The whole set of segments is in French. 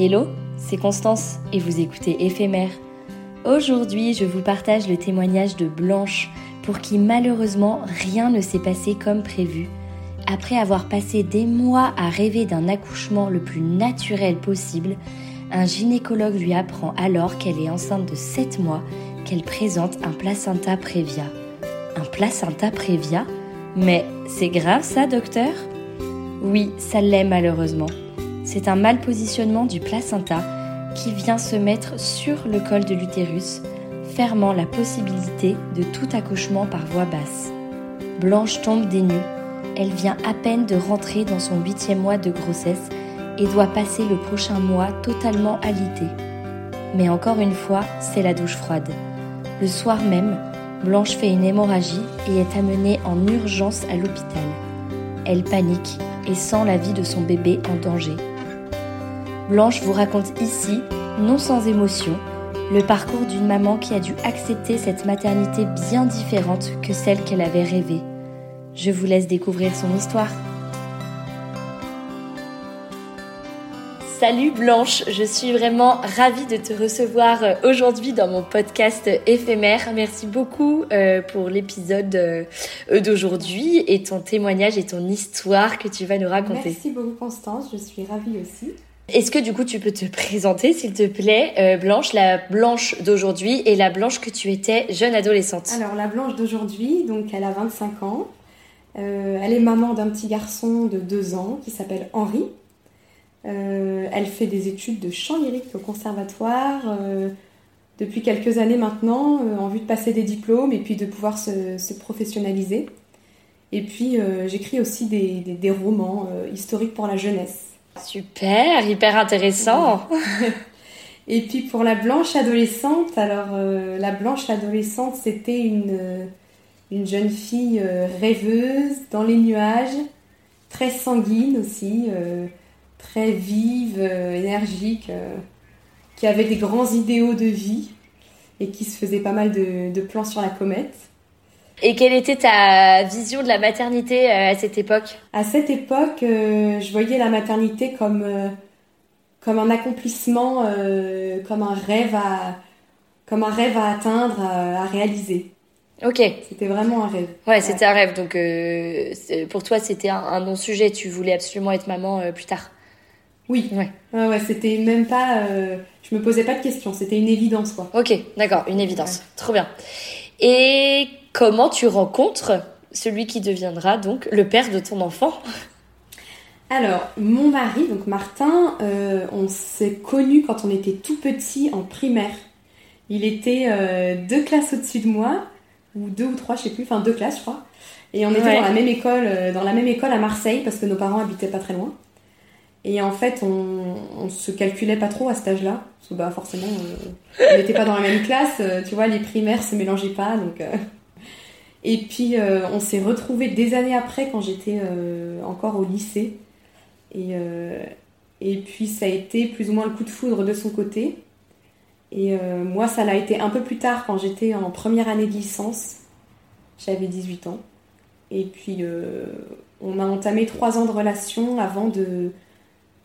Hello, c'est Constance et vous écoutez Éphémère. Aujourd'hui, je vous partage le témoignage de Blanche pour qui malheureusement rien ne s'est passé comme prévu. Après avoir passé des mois à rêver d'un accouchement le plus naturel possible, un gynécologue lui apprend alors qu'elle est enceinte de 7 mois, qu'elle présente un placenta prévia. Un placenta prévia? Mais c'est grave ça, docteur? Oui, ça l'est malheureusement c'est un mal positionnement du placenta qui vient se mettre sur le col de l'utérus, fermant la possibilité de tout accouchement par voie basse. Blanche tombe des nues. Elle vient à peine de rentrer dans son huitième mois de grossesse et doit passer le prochain mois totalement alitée. Mais encore une fois, c'est la douche froide. Le soir même, Blanche fait une hémorragie et est amenée en urgence à l'hôpital. Elle panique et sent la vie de son bébé en danger. Blanche vous raconte ici, non sans émotion, le parcours d'une maman qui a dû accepter cette maternité bien différente que celle qu'elle avait rêvée. Je vous laisse découvrir son histoire. Salut Blanche, je suis vraiment ravie de te recevoir euh, aujourd'hui dans mon podcast éphémère. Merci beaucoup euh, pour l'épisode euh, d'aujourd'hui et ton témoignage et ton histoire que tu vas nous raconter. Merci beaucoup Constance, je suis ravie aussi. Est-ce que du coup tu peux te présenter s'il te plaît, euh, Blanche, la Blanche d'aujourd'hui et la Blanche que tu étais jeune adolescente? Alors la Blanche d'aujourd'hui, donc elle a 25 ans. Euh, elle est maman d'un petit garçon de 2 ans qui s'appelle Henri. Euh, elle fait des études de chant lyrique au conservatoire depuis quelques années maintenant, en vue de passer des diplômes et puis de pouvoir se, professionnaliser. Et puis j'écris aussi des romans historiques pour la jeunesse. Super, hyper intéressant. Et puis pour la blanche adolescente, alors euh, la blanche adolescente, c'était une, euh, une jeune fille euh, rêveuse, dans les nuages, très sanguine aussi, très vive, énergique, qui avait des grands idéaux de vie et qui se faisait pas mal de plans sur la comète. Et quelle était ta vision de la maternité euh, à cette époque? À cette époque, euh, je voyais la maternité comme, euh, comme un accomplissement, comme un rêve à, comme un rêve à atteindre, à, réaliser. Ok. C'était vraiment un rêve. Ouais, c'était un rêve. Donc pour toi, c'était un, non-sujet. Tu voulais absolument être maman plus tard. Oui. Ouais. Ouais, ouais c'était même pas. je me posais pas de questions. C'était une évidence, quoi. Ok, d'accord, une évidence. Trop bien. Et comment tu rencontres celui qui deviendra donc le père de ton enfant? Alors, mon mari, donc Martin, euh, on s'est connus quand on était tout petit en primaire. Il était euh, deux classes au-dessus de moi, ou deux ou trois, je sais plus, enfin deux classes, je crois. Et on était dans la même école, euh, dans la même école à Marseille, parce que nos parents habitaient pas très loin. Et en fait, on, on se calculait pas trop à cet âge-là. Parce que bah, forcément, euh, on n'était pas dans la même classe. Euh, tu vois, les primaires se mélangeaient pas. Donc, euh. Et puis, on s'est retrouvés des années après, quand j'étais encore au lycée. Et, et puis ça a été plus ou moins le coup de foudre de son côté. Et moi, ça l'a été un peu plus tard quand j'étais en première année de licence. J'avais 18 ans. Et puis, on a entamé trois ans de relation avant de,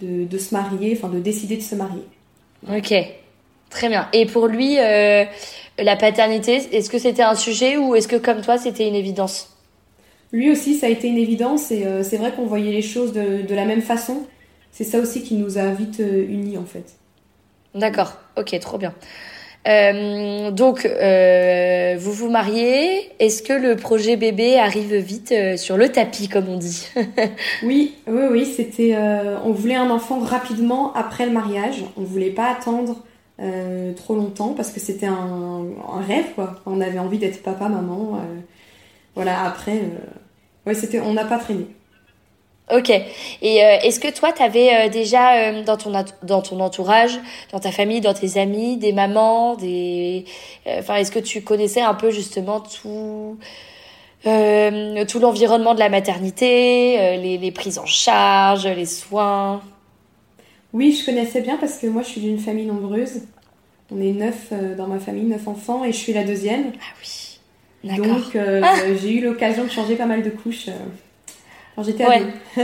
de, de, se marier, enfin de décider de se marier. Ok, très bien. Et pour lui, euh, la paternité, est-ce que c'était un sujet ou est-ce que comme toi, c'était une évidence? Lui aussi, ça a été une évidence et euh, c'est vrai qu'on voyait les choses de, de la même façon. C'est ça aussi qui nous a vite euh, unis en fait. D'accord, ok, trop bien. Euh, donc, euh, vous vous mariez. Est-ce que le projet bébé arrive vite euh, sur le tapis, comme on dit Oui, oui, oui. C'était. Euh, on voulait un enfant rapidement après le mariage. On voulait pas attendre trop longtemps parce que c'était un, un, rêve, quoi. On avait envie d'être papa, maman. voilà. Après, ouais, c'était. On n'a pas traîné. Ok. Et euh, est-ce que toi, tu avais euh, déjà euh, dans, ton, dans ton entourage, dans ta famille, dans tes amis, des mamans, des... Enfin, est-ce que tu connaissais un peu justement tout, tout l'environnement de la maternité, les, les, prises en charge, les soins? Oui, je connaissais bien parce que moi, je suis d'une famille nombreuse. On est neuf dans ma famille, neuf enfants, et je suis la deuxième. Ah oui. D'accord. Donc, ah j'ai eu l'occasion de changer pas mal de couches j'étais ouais.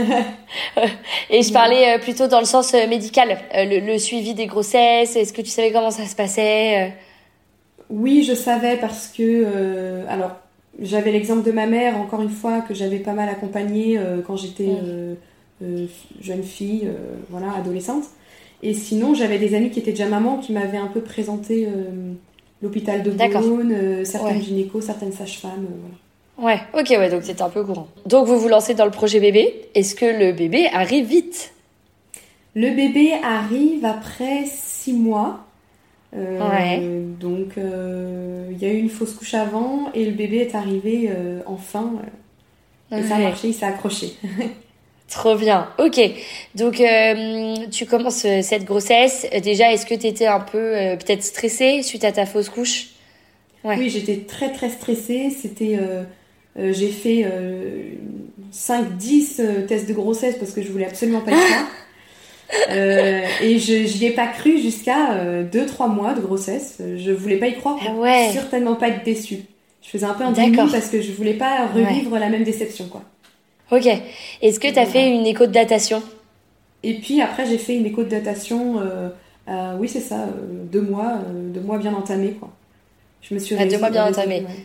Et je parlais euh, plutôt dans le sens euh, médical, euh, le, le, suivi des grossesses. Est-ce que tu savais comment ça se passait Oui, je savais parce que alors j'avais l'exemple de ma mère encore une fois que j'avais pas mal accompagnée quand j'étais jeune fille, voilà, adolescente. Et sinon, j'avais des amis qui étaient déjà mamans qui m'avaient un peu présenté l'hôpital de Beaune, certaines ouais. gynécos, certaines sages-femmes. Voilà. Ouais, ok, ouais, donc c'est un peu courant. Donc vous vous lancez dans le projet bébé. Est-ce que le bébé arrive vite? Le bébé arrive après six mois. Euh, ouais. Donc euh, il y a eu une fausse couche avant et le bébé est arrivé euh, enfin. et ouais. ça a marché, il s'est accroché. Trop bien. Ok. Donc tu commences cette grossesse. Déjà, est-ce que tu étais un peu peut-être stressée suite à ta fausse couche? Ouais. Oui, j'étais très très stressée. C'était euh, j'ai fait 5-10 euh, euh, tests de grossesse parce que je voulais absolument pas être là. Euh, et je j'y ai pas cru jusqu'à 2-3 mois de grossesse. Je voulais pas y croire pour ah ouais. certainement pas être déçue. Je faisais un peu un déni parce que je voulais pas revivre ouais. la même déception quoi. Ok. Est-ce que tu as fait une écho de datation Et puis après j'ai fait une écho de datation. Euh, euh, oui c'est ça, deux mois, deux mois bien entamés quoi. Je me suis. Ah, deux mois bien entamés. Ouais.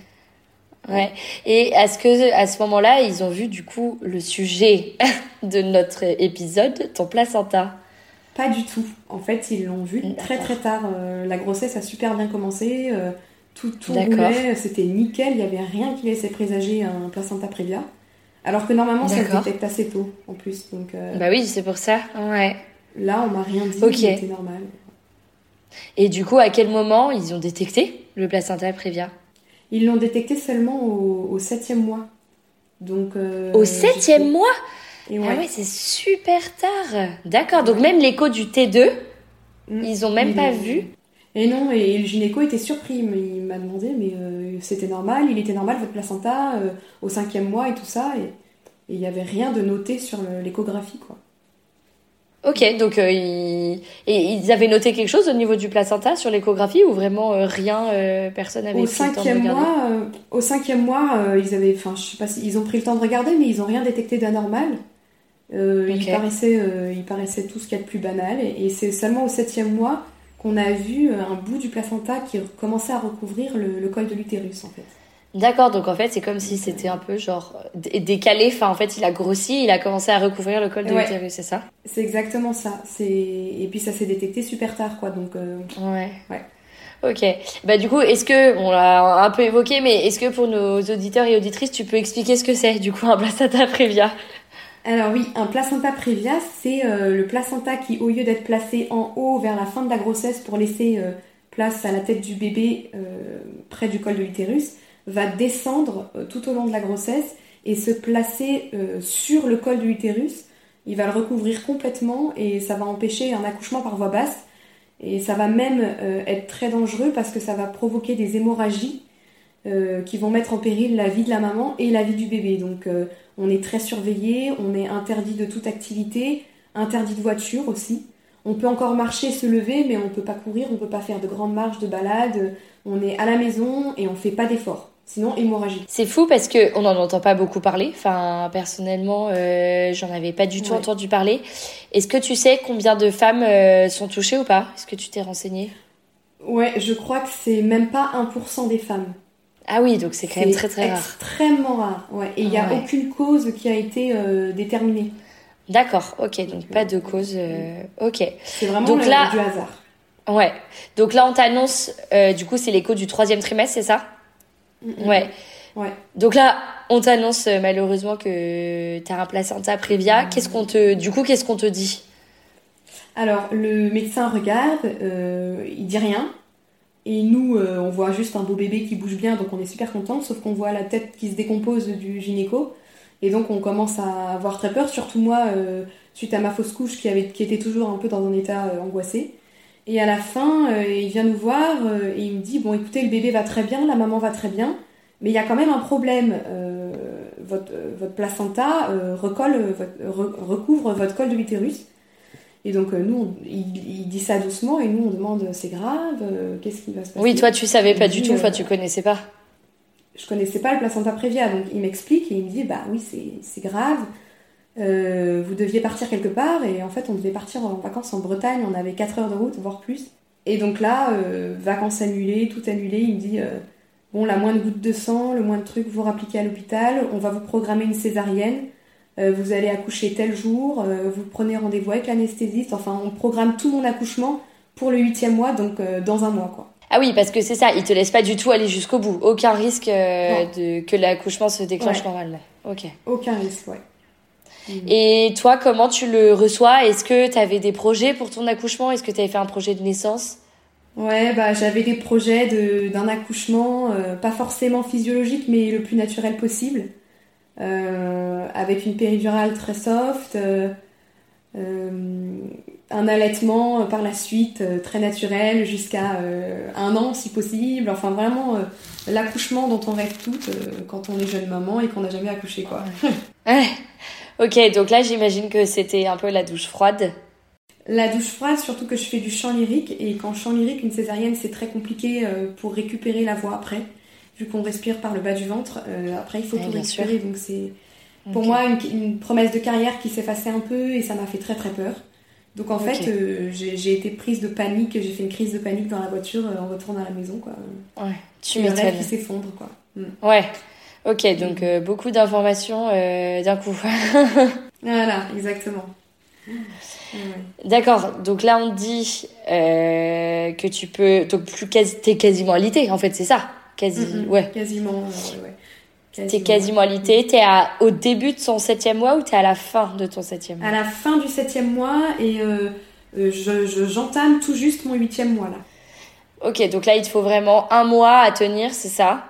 Et est-ce que à ce moment-là, ils ont vu du coup le sujet de notre épisode, ton placenta Pas du tout. En fait, ils l'ont vu très très tard. Euh, la grossesse a super bien commencé. Euh, tout tout roulait, c'était nickel. Il y avait rien qui laissait présager un placenta prévia. Alors que normalement, ça se détecte assez tôt en plus. Donc. Euh, bah oui, c'est pour ça. Ouais. Là, on m'a rien dit. Okay. C'était normal. Et du coup, à quel moment ils ont détecté le placenta prévia? Ils l'ont détecté seulement au, au, septième mois. Donc, euh, au septième mois et ouais. Ah ouais, c'est super tard. D'accord. Donc même l'écho du T2, mmh. ils ont même il pas est... vu. Et non, et le gynéco était surpris. Il m'a demandé, mais euh, c'était normal, il était normal votre placenta euh, au cinquième mois et tout ça. Et il n'y avait rien de noté sur l'échographie, quoi. Ok, donc euh, ils... Et ils avaient noté quelque chose au niveau du placenta sur l'échographie ou vraiment euh, rien, euh, personne avait au pris le temps de mois, Au cinquième mois, ils avaient, enfin, je sais pas ils ont pris le temps de regarder, mais ils ont rien détecté d'anormal. Okay. Il paraissait, il paraissait tout ce qu'il y a de plus banal, et, et c'est seulement au septième mois qu'on a vu un bout du placenta qui commençait à recouvrir le, le col de l'utérus en fait. D'accord, donc en fait c'est comme si c'était un peu genre décalé, enfin en fait il a grossi, il a commencé à recouvrir le col de ouais. l'utérus, c'est ça? C'est exactement ça. C'est et puis ça s'est détecté super tard quoi, donc. Euh... Ouais. Ouais. Ok. Bah du coup, est-ce que on l'a un peu évoqué, mais est-ce que pour nos auditeurs et auditrices, tu peux expliquer ce que c'est du coup un placenta prévia? Alors oui, un placenta prévia, c'est euh, le placenta qui, au lieu d'être placé en haut vers la fin de la grossesse pour laisser euh, place à la tête du bébé euh, près du col de l'utérus, va descendre euh, tout au long de la grossesse et se placer euh, sur le col de l'utérus. Il va le recouvrir complètement et ça va empêcher un accouchement par voie basse. Et ça va même euh, être très dangereux parce que ça va provoquer des hémorragies qui vont mettre en péril la vie de la maman et la vie du bébé. Donc on est très surveillé, on est interdit de toute activité. interdit de voiture aussi. On peut encore marcher, se lever, mais on peut pas courir, on peut pas faire de grandes marches, de balades. On est à la maison et on fait pas d'efforts. Sinon, hémorragie. C'est fou parce que on n'en entend pas beaucoup parler. Enfin, personnellement, euh, j'en avais pas du tout entendu parler. Est-ce que tu sais combien de femmes euh, sont touchées ou pas? Est-ce que tu t'es renseigné Ouais, je crois que c'est même pas 1% des femmes. Ah oui, donc c'est quand même très très rare. Extrêmement rare, ouais. Et il n'y a aucune cause qui a été euh, déterminée. D'accord, ok, donc pas de cause. Ok. C'est vraiment donc là, du hasard. Ouais. Donc là, on t'annonce, du coup, c'est l'écho du troisième trimestre, c'est ça? Ouais. Ouais. Donc là, on t'annonce malheureusement que tu as un placenta prévia. Qu'est-ce qu'on te, du coup, qu'est-ce qu'on te dit? Alors, le médecin regarde, il dit rien. Et nous, euh, on voit juste un beau bébé qui bouge bien, donc on est super content, sauf qu'on voit la tête qui se décompose du gynéco. Et donc on commence à avoir très peur, surtout moi, euh, suite à ma fausse couche qui, avait, qui était toujours un peu dans un état euh, angoissé. Et à la fin, il vient nous voir et il me dit, bon écoutez, le bébé va très bien, la maman va très bien, mais il y a quand même un problème. votre, votre placenta recolle, recouvre votre col de l'utérus. Et donc, euh, nous, il, dit ça doucement et nous, on demande c'est grave, euh, qu'est-ce qui va se passer Oui, toi, tu savais pas du tout, enfin, euh, tu connaissais pas. Je connaissais pas le placenta prévia, donc il m'explique et il me dit bah oui, c'est grave. Vous deviez partir quelque part et en fait, on devait partir en vacances en Bretagne, on avait 4 heures de route, voire plus. Et donc là, vacances annulées, tout annulé, il me dit bon, la moindre goutte de sang, le moindre truc, vous rappliquez à l'hôpital, on va vous programmer une césarienne. Euh, vous allez accoucher tel jour, euh, vous prenez rendez-vous avec l'anesthésiste, enfin on programme tout mon accouchement pour le huitième mois, donc euh, dans un mois quoi. Ah oui, parce que c'est ça, il te laisse pas du tout aller jusqu'au bout. Aucun risque de, que l'accouchement se déclenche normalement. Ok. Aucun risque, ouais. Et toi, comment tu le reçois? Est-ce que tu avais des projets pour ton accouchement? Est-ce que tu avais fait un projet de naissance? Ouais, bah j'avais des projets d'un accouchement, pas forcément physiologique, mais le plus naturel possible. Euh, avec une péridurale très soft, euh, euh, un allaitement par la suite très naturel jusqu'à un an si possible. Enfin vraiment l'accouchement dont on rêve toutes quand on est jeune maman et qu'on n'a jamais accouché quoi. ok, donc là j'imagine que c'était un peu la douche froide. La douche froide, surtout que je fais du chant lyrique et quand chant lyrique, une césarienne c'est très compliqué pour récupérer la voix après vu qu'on respire par le bas du ventre. Euh, après, il faut tout récupérer. Donc, c'est pour moi une, promesse de carrière qui s'effaçait un peu et ça m'a fait très très peur. Donc, en fait, euh, j'ai été prise de panique. J'ai fait une crise de panique dans la voiture euh, en retournant à la maison. Quoi. Ouais, tu m'étonnes. qui s'effondre. quoi. Mm. Ouais. Ok, donc beaucoup d'informations d'un coup. voilà, exactement. D'accord, donc là on dit que tu peux. Donc plus quasi... t'es quasiment alité en fait, c'est ça? Quasi, ouais. Quasiment, ouais. T'es quasiment alité. T'es à, au début de ton septième mois ou t'es à la fin de ton septième mois? À la fin du septième mois et euh, euh je, j'entame tout juste mon huitième mois là. Ok, donc là il te faut vraiment un mois à tenir, c'est ça?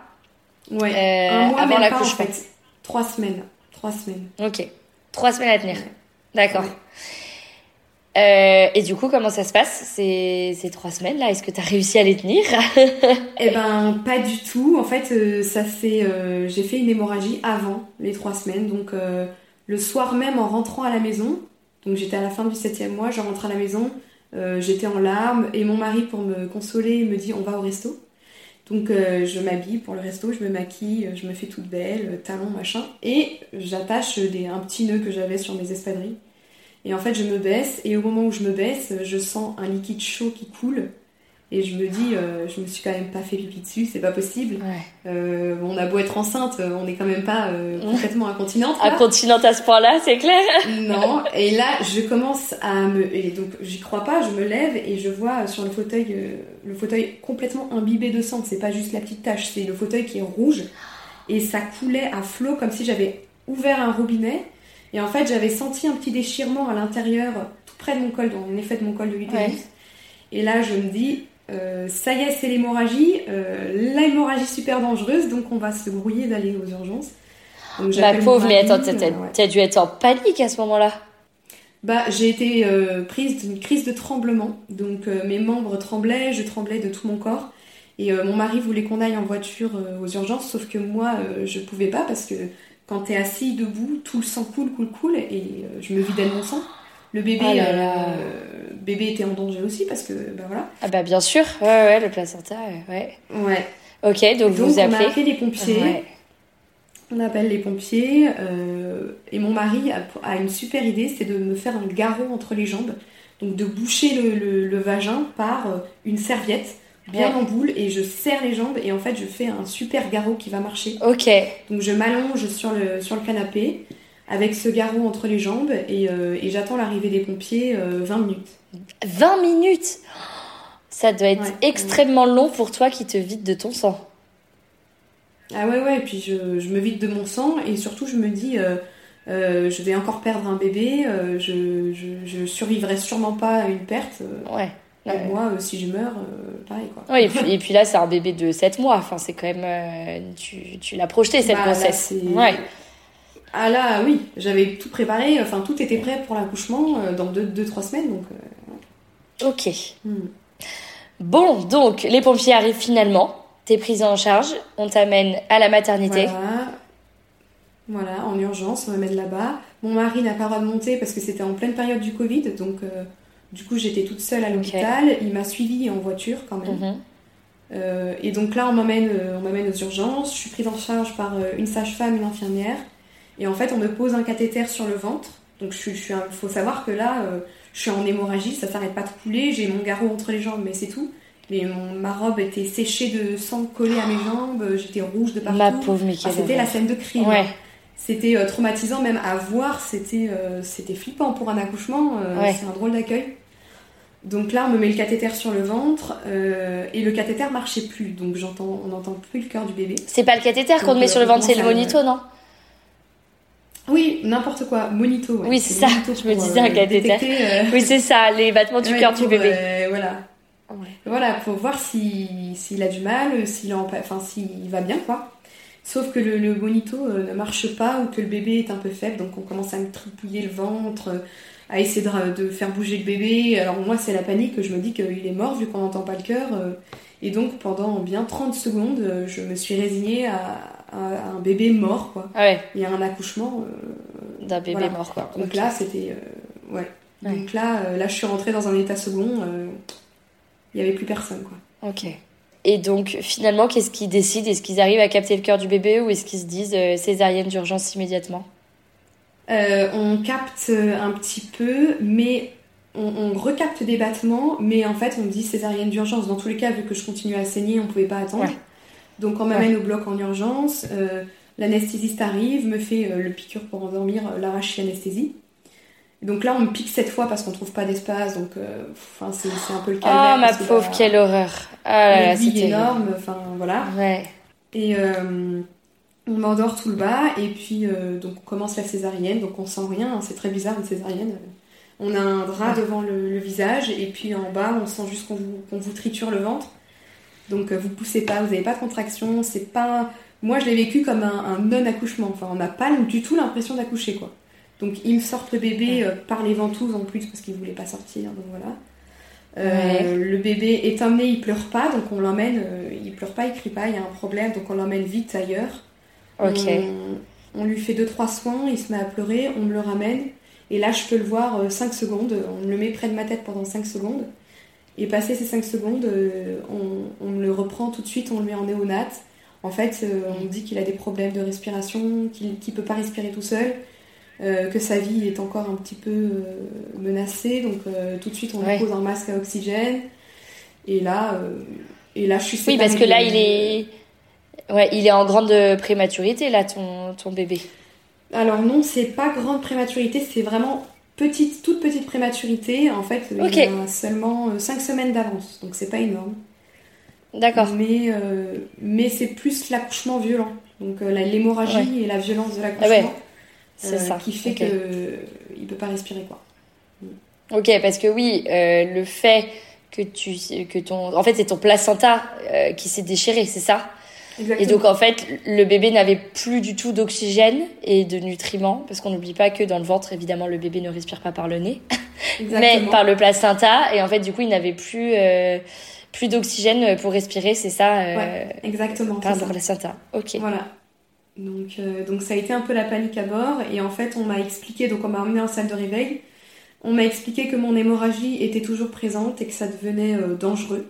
Ouais. Euh, un mois avant l'accouchement. En fait. Trois semaines. Trois semaines. Ok. Trois semaines à tenir. D'accord. Euh, et du coup, comment ça se passe ces, ces trois semaines là Est-ce que tu as réussi à les tenir? Eh ben, pas du tout. En fait, euh, ça fait, euh, j'ai fait une hémorragie avant les trois semaines. Donc, le soir même, en rentrant à la maison, donc j'étais à la fin du septième mois, je rentre à la maison, j'étais en larmes et mon mari, pour me consoler, me dit on va au resto. Donc je m'habille pour le resto, je me maquille, je me fais toute belle, talons, machin, et j'attache un petit nœud que j'avais sur mes espadrilles et en fait, je me baisse, et au moment où je me baisse, je sens un liquide chaud qui coule. Et je me dis, euh, je me suis quand même pas fait pipi dessus, c'est pas possible. Euh, on a beau être enceinte, on n'est quand même pas euh, complètement incontinente. Incontinente à ce point-là, c'est clair Non, et là, je commence à me. Et donc, j'y crois pas, je me lève et je vois sur le fauteuil, le fauteuil complètement imbibé de sang. C'est pas juste la petite tache, c'est le fauteuil qui est rouge. Et ça coulait à flot comme si j'avais ouvert un robinet et en fait, j'avais senti un petit déchirement à l'intérieur, tout près de mon col, dans l'effet de mon col de l'utérus. Et là, je me dis, euh, ça y est, c'est l'hémorragie, euh, l'hémorragie super dangereuse, donc on va se brouiller d'aller aux urgences. Donc, Ma pauvre, mais attends, t'as dû être en panique à ce moment-là bah, j'ai été euh, prise d'une crise de tremblement. Donc mes membres tremblaient, je tremblais de tout mon corps. Et mon mari voulait qu'on aille en voiture aux urgences, sauf que moi, je pouvais pas parce que quand t'es assis debout, tout le sang coule, coule, coule, et euh, je me vidais de mon sang. Le bébé, là là. euh, bébé était en danger aussi parce que, bah voilà. Ah bah bien sûr, ouais, ouais, le placenta, euh, ouais. Ouais. Ok, donc, Donc vous on a appelez. les pompiers. Ouais. On appelle les pompiers euh, et mon mari a, a une super idée, c'est de me faire un garrot entre les jambes, donc de boucher le, le- le vagin par une serviette bien Ouais. en boule et je serre les jambes et en fait je fais un super garrot qui va marcher. Ok, Donc je m'allonge sur le, sur le canapé avec ce garrot entre les jambes et, euh, et j'attends l'arrivée des pompiers euh, 20 minutes. 20 minutes Ça doit être Ouais. extrêmement long pour toi qui te vide de ton sang. Ah ouais ouais, et puis je, je me vide de mon sang et surtout je me dis euh, euh, je vais encore perdre un bébé, je, je, je survivrai sûrement pas à une perte. Ouais. et Ouais. moi, si je meurs, pareil quoi. Ouais, et, puis, et puis là, c'est un bébé de 7 mois. Enfin, c'est quand même. tu tu l'as projeté cette Bah, grossesse. Ah là, oui, j'avais tout préparé, enfin tout était prêt pour l'accouchement euh, dans 2-3 deux, trois semaines donc. euh, Ok. hmm. Bon, donc les pompiers arrivent finalement. T'es prise en charge. On t'amène à la maternité. Voilà. Voilà, en urgence, on m'amène là-bas. Mon mari n'a pas le droit de monter parce que c'était en pleine période du Covid, donc euh, du coup j'étais toute seule à l'hôpital. Il m'a suivie en voiture quand même. Mhm. Euh, et donc là, on m'amène, on m'amène aux urgences. Je suis prise en charge par une sage-femme, une infirmière. Et en fait, on me pose un cathéter sur le ventre. Donc, je suis, je suis un- faut savoir que là, euh, je suis en hémorragie, ça s'arrête pas de couler. J'ai mon garrot entre les jambes, mais c'est tout. Mais mon, ma robe était séchée de sang collé à mes jambes. J'étais rouge de partout. Ma pauvre Ah, c'était la scène de crime. Ouais. C'était euh, traumatisant même à voir. C'était, euh, c'était flippant pour un accouchement. euh, Ouais. C'est un drôle d'accueil. Donc là, on me met le cathéter sur le ventre euh, et le cathéter marchait plus. Donc j'entends, on n'entend plus le cœur du bébé. C'est pas le cathéter qu'on te met sur le ventre, c'est le monito, non? Oui, n'importe quoi. Monito. ouais. Oui, c'est ça. Je me disais cathéter. détecter, euh, Oui, c'est ça, les battements du ouais, cœur du bébé. euh, voilà. Ouais. Voilà, pour voir si- s'il a du mal, s'il en- enfin, s'il va bien, quoi. Sauf que le, le monito euh, ne marche pas ou que le bébé est un peu faible, donc on commence à me tripouiller le ventre, euh, à essayer de, de faire bouger le bébé. Alors moi, c'est la panique, je me dis qu'il est mort vu qu'on n'entend pas le cœur. euh, et donc pendant bien 30 secondes, euh, je me suis résignée à un bébé mort, quoi. Ah ouais, Et à un accouchement. euh, d'un bébé Voilà. mort, quoi. donc là, c'était... euh, ouais. Ouais. Donc là, euh, là, je suis rentrée dans un état second. euh, Il n'y avait plus personne, quoi. Ok. Et donc, finalement, qu'est-ce qu'ils décident? Est-ce qu'ils arrivent à capter le cœur du bébé ou est-ce qu'ils se disent euh, césarienne d'urgence immédiatement? Euh, on capte un petit peu, mais on, on recapte des battements, mais en fait on dit césarienne d'urgence. Dans tous les cas, vu que je continue à saigner, on pouvait pas attendre. Ouais. Donc on m'amène au bloc en urgence. euh, L'anesthésiste arrive, me fait euh, le piqûre pour endormir, euh, l'arrache anesthésie. Donc là, on me pique cette fois parce qu'on trouve pas d'espace, donc enfin c'est un peu le calvaire. Ah, ma que, pauvre, bah, quelle horreur Ah là terrible. énorme, enfin voilà. Ouais. Et on m'endort tout le bas, et puis euh, donc on commence la césarienne, donc on sent rien, hein, c'est très bizarre une césarienne. On a un drap devant le, le visage, et puis en bas on sent juste qu'on vous, qu'on vous triture le ventre. Donc euh, vous poussez pas, vous n'avez pas de contraction, c'est pas. Moi je l'ai vécu comme un, un non-accouchement, enfin on n'a pas du tout l'impression d'accoucher quoi. Donc ils me sortent le bébé euh, par les ventouses en plus parce qu'ils voulaient pas sortir, donc voilà. Euh, Le bébé est emmené, il pleure pas, donc on l'emmène, euh, il pleure pas, il crie pas, il y a un problème, donc on l'emmène vite ailleurs. Ok. On, on lui fait 2-3 soins, il se met à pleurer, on me le ramène, et là je peux le voir 5 secondes, on le met près de ma tête pendant 5 secondes, et passé ces 5 secondes, euh, on, le reprend tout de suite, on le met en néonat. En fait, euh, on dit qu'il a des problèmes de respiration, qu'il qu'il peut pas respirer tout seul, euh, que sa vie est encore un petit peu euh, menacée, donc euh, tout de suite on Ouais. lui pose un masque à oxygène, et là, et là je suis Oui, parce que là, il est. Ouais, il est en grande prématurité, là, ton, ton bébé. Alors non, c'est pas grande prématurité, c'est vraiment petite, toute petite prématurité. En fait, il a seulement 5 semaines d'avance, donc c'est pas énorme. D'accord. Mais, euh, mais c'est plus l'accouchement violent. Donc euh, la- l'hémorragie et la violence de l'accouchement Ah ouais, C'est euh, ça. qui fait Ok. que euh, il peut pas respirer quoi. Ok, parce que oui, euh, le fait que tu. que ton En fait, c'est ton placenta euh, qui s'est déchiré, c'est ça? Et donc, en fait, le bébé n'avait plus du tout d'oxygène et de nutriments, parce qu'on n'oublie pas que dans le ventre, évidemment, le bébé ne respire pas par le nez, mais par le placenta. Et en fait, du coup, il n'avait plus, euh, plus d'oxygène pour respirer, c'est ça euh, Ouais, Exactement. Par le placenta. Ok. Voilà. Donc, euh, donc ça a été un peu la panique à bord et en fait on m'a expliqué, donc on m'a emmené en salle de réveil, On m'a expliqué que mon hémorragie était toujours présente et que ça devenait dangereux.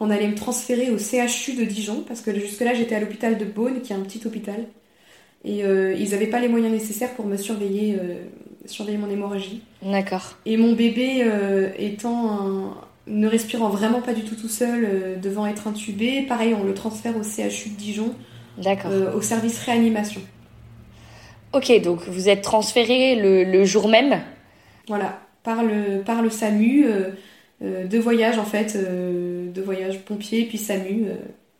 Qu'on allait me transférer au CHU de Dijon, parce que jusque-là j'étais à l'hôpital de Beaune, qui est un petit hôpital. Et ils n'avaient pas les moyens nécessaires pour me surveiller, surveiller mon hémorragie. D'accord. Et mon bébé étant un, ne respirant vraiment pas du tout tout seul, euh, devant être intubé. Pareil, on le transfère au CHU de Dijon, euh, au service réanimation. Ok, donc vous êtes transféré le, jour même? Voilà, par le, par le SAMU, euh, de voyage en fait, de voyage pompier, puis SAMU,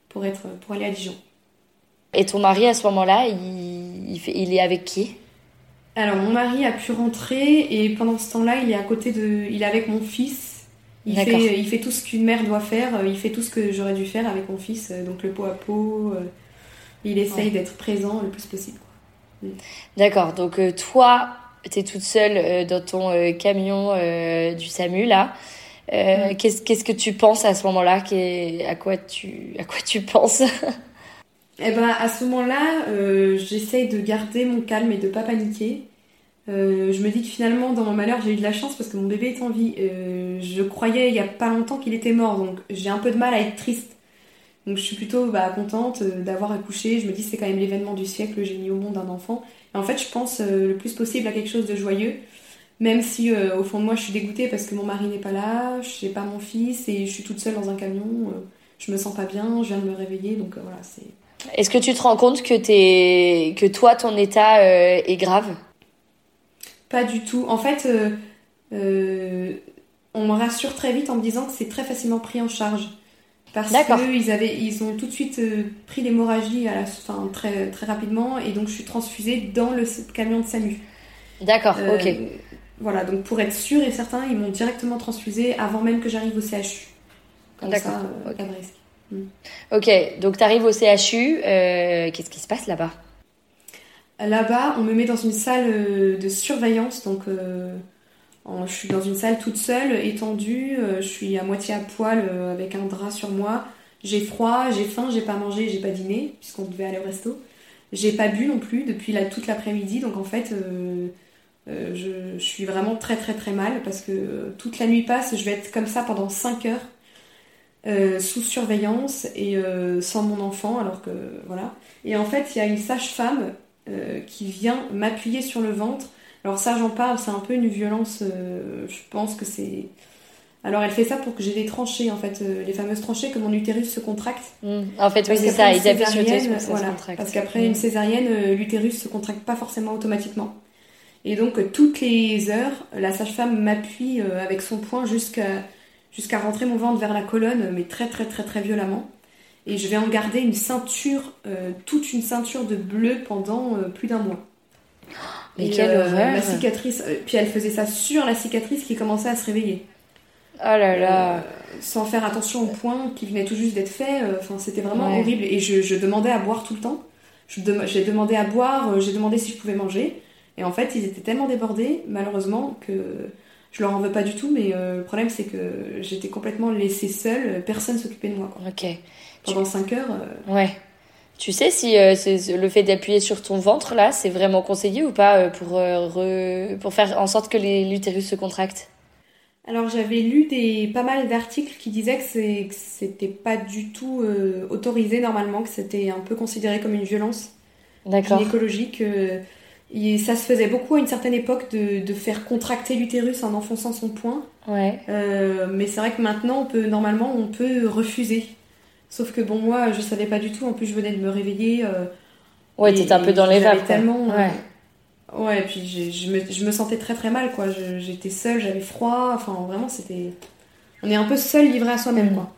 pour, être, pour aller à Dijon. Et ton mari à ce moment-là, il, il, il est avec qui? Alors mon mari a pu rentrer et pendant ce temps-là, il est à côté de, il est avec mon fils il fait, il fait tout ce qu'une mère doit faire, euh, il fait tout ce que j'aurais dû faire avec mon fils, euh, donc le pot à pot. Euh, il essaye d'être présent le plus possible. Mm. D'accord, donc toi, tu es toute seule dans ton camion du SAMU là. Mm. Qu'est-ce que tu penses à ce moment-là? À, quoi tu, à quoi tu penses? Eh ben, à ce moment-là, j'essaye de garder mon calme et de pas paniquer. Euh, je me dis que finalement, dans mon malheur, j'ai eu de la chance parce que mon bébé est en vie. Euh, je croyais il y a pas longtemps qu'il était mort, donc j'ai un peu de mal à être triste. Donc je suis plutôt bah, contente euh, d'avoir accouché. Je me dis c'est quand même l'événement du siècle, j'ai mis au monde un enfant. Et en fait, je pense le plus possible à quelque chose de joyeux, même si au fond de moi, je suis dégoûtée parce que mon mari n'est pas là, je n'ai pas mon fils et je suis toute seule dans un camion. je me sens pas bien, je viens de me réveiller, donc voilà, c'est. Est-ce que tu te rends compte que, es... que toi, ton état est grave? Pas du tout. En fait, euh, euh, on me rassure très vite en me disant que c'est très facilement pris en charge. Parce qu'ils avaient, ils ont tout de suite euh, pris l'hémorragie à la fin très, très rapidement et donc je suis transfusée dans le camion de SAMU. D'accord, ok. Voilà, donc pour être sûr et certain, ils m'ont directement transfusée avant même que j'arrive au CHU. D'accord. Hmm. Ok, donc tu arrives au CHU, qu'est-ce qui se passe là-bas? Là-bas, on me met dans une salle euh, de surveillance, donc euh, je suis dans une salle toute seule, étendue, euh, je suis à moitié à poil avec un drap sur moi. J'ai froid, j'ai faim, j'ai pas mangé, j'ai pas dîné, puisqu'on devait aller au resto. J'ai pas bu non plus depuis la, toute l'après-midi, donc en fait, je, suis vraiment très très très mal parce que toute la nuit passe, je vais être comme ça pendant 5 heures. sous surveillance et sans mon enfant alors que voilà et en fait il y a une sage-femme euh, qui vient m'appuyer sur le ventre. Alors ça j'en parle, c'est un peu une violence, euh, je pense que c'est... Alors elle fait ça pour que j'ai des tranchées en fait, euh, les fameuses tranchées que mon utérus se contracte. Mmh. En fait oui c'est ça, ils appuient sur ça se contracte. Parce qu'après une mmh. césarienne, l'utérus se contracte pas forcément automatiquement. Et donc toutes les heures, la sage-femme m'appuie avec son poing jusqu'à jusqu'à rentrer mon ventre vers la colonne, mais très très très très violemment et je vais en garder une ceinture, euh, toute une ceinture de bleu pendant euh, plus d'un mois. Mais quelle euh, horreur La cicatrice, puis elle faisait ça sur la cicatrice qui commençait à se réveiller. Oh là là Sans faire attention au point qui venait tout juste d'être fait, enfin c'était vraiment horrible. Et je, demandais à boire tout le temps. J'ai demandé à boire, j'ai demandé si je pouvais manger. Et en fait, ils étaient tellement débordés, malheureusement, que je leur en veux pas du tout. Mais le problème, c'est que j'étais complètement laissée seule, personne s'occupait de moi. Ok pendant 5 heures. Euh. Ouais. Tu sais si euh, le fait d'appuyer sur ton ventre là, c'est vraiment conseillé ou pas euh, pour, pour faire en sorte que l'utérus se contracte? Alors j'avais lu des, pas mal d'articles qui disaient que c'était pas du tout autorisé normalement, que c'était un peu considéré comme une violence gynécologique. Et ça se faisait beaucoup à une certaine époque de, de faire contracter l'utérus en enfonçant son poing. Ouais. mais c'est vrai que maintenant, on peut, normalement, on peut refuser. Sauf que bon, moi, je savais pas du tout. En plus, je venais de me réveiller. Euh, ouais, t'étais un peu dans les vapes. tellement. Euh, ouais. Ouais, et puis je me, je me, sentais très très mal, quoi. J'étais seule, j'avais froid. Enfin, vraiment, c'était. On est un peu seul, livré à soi-même, mm. quoi.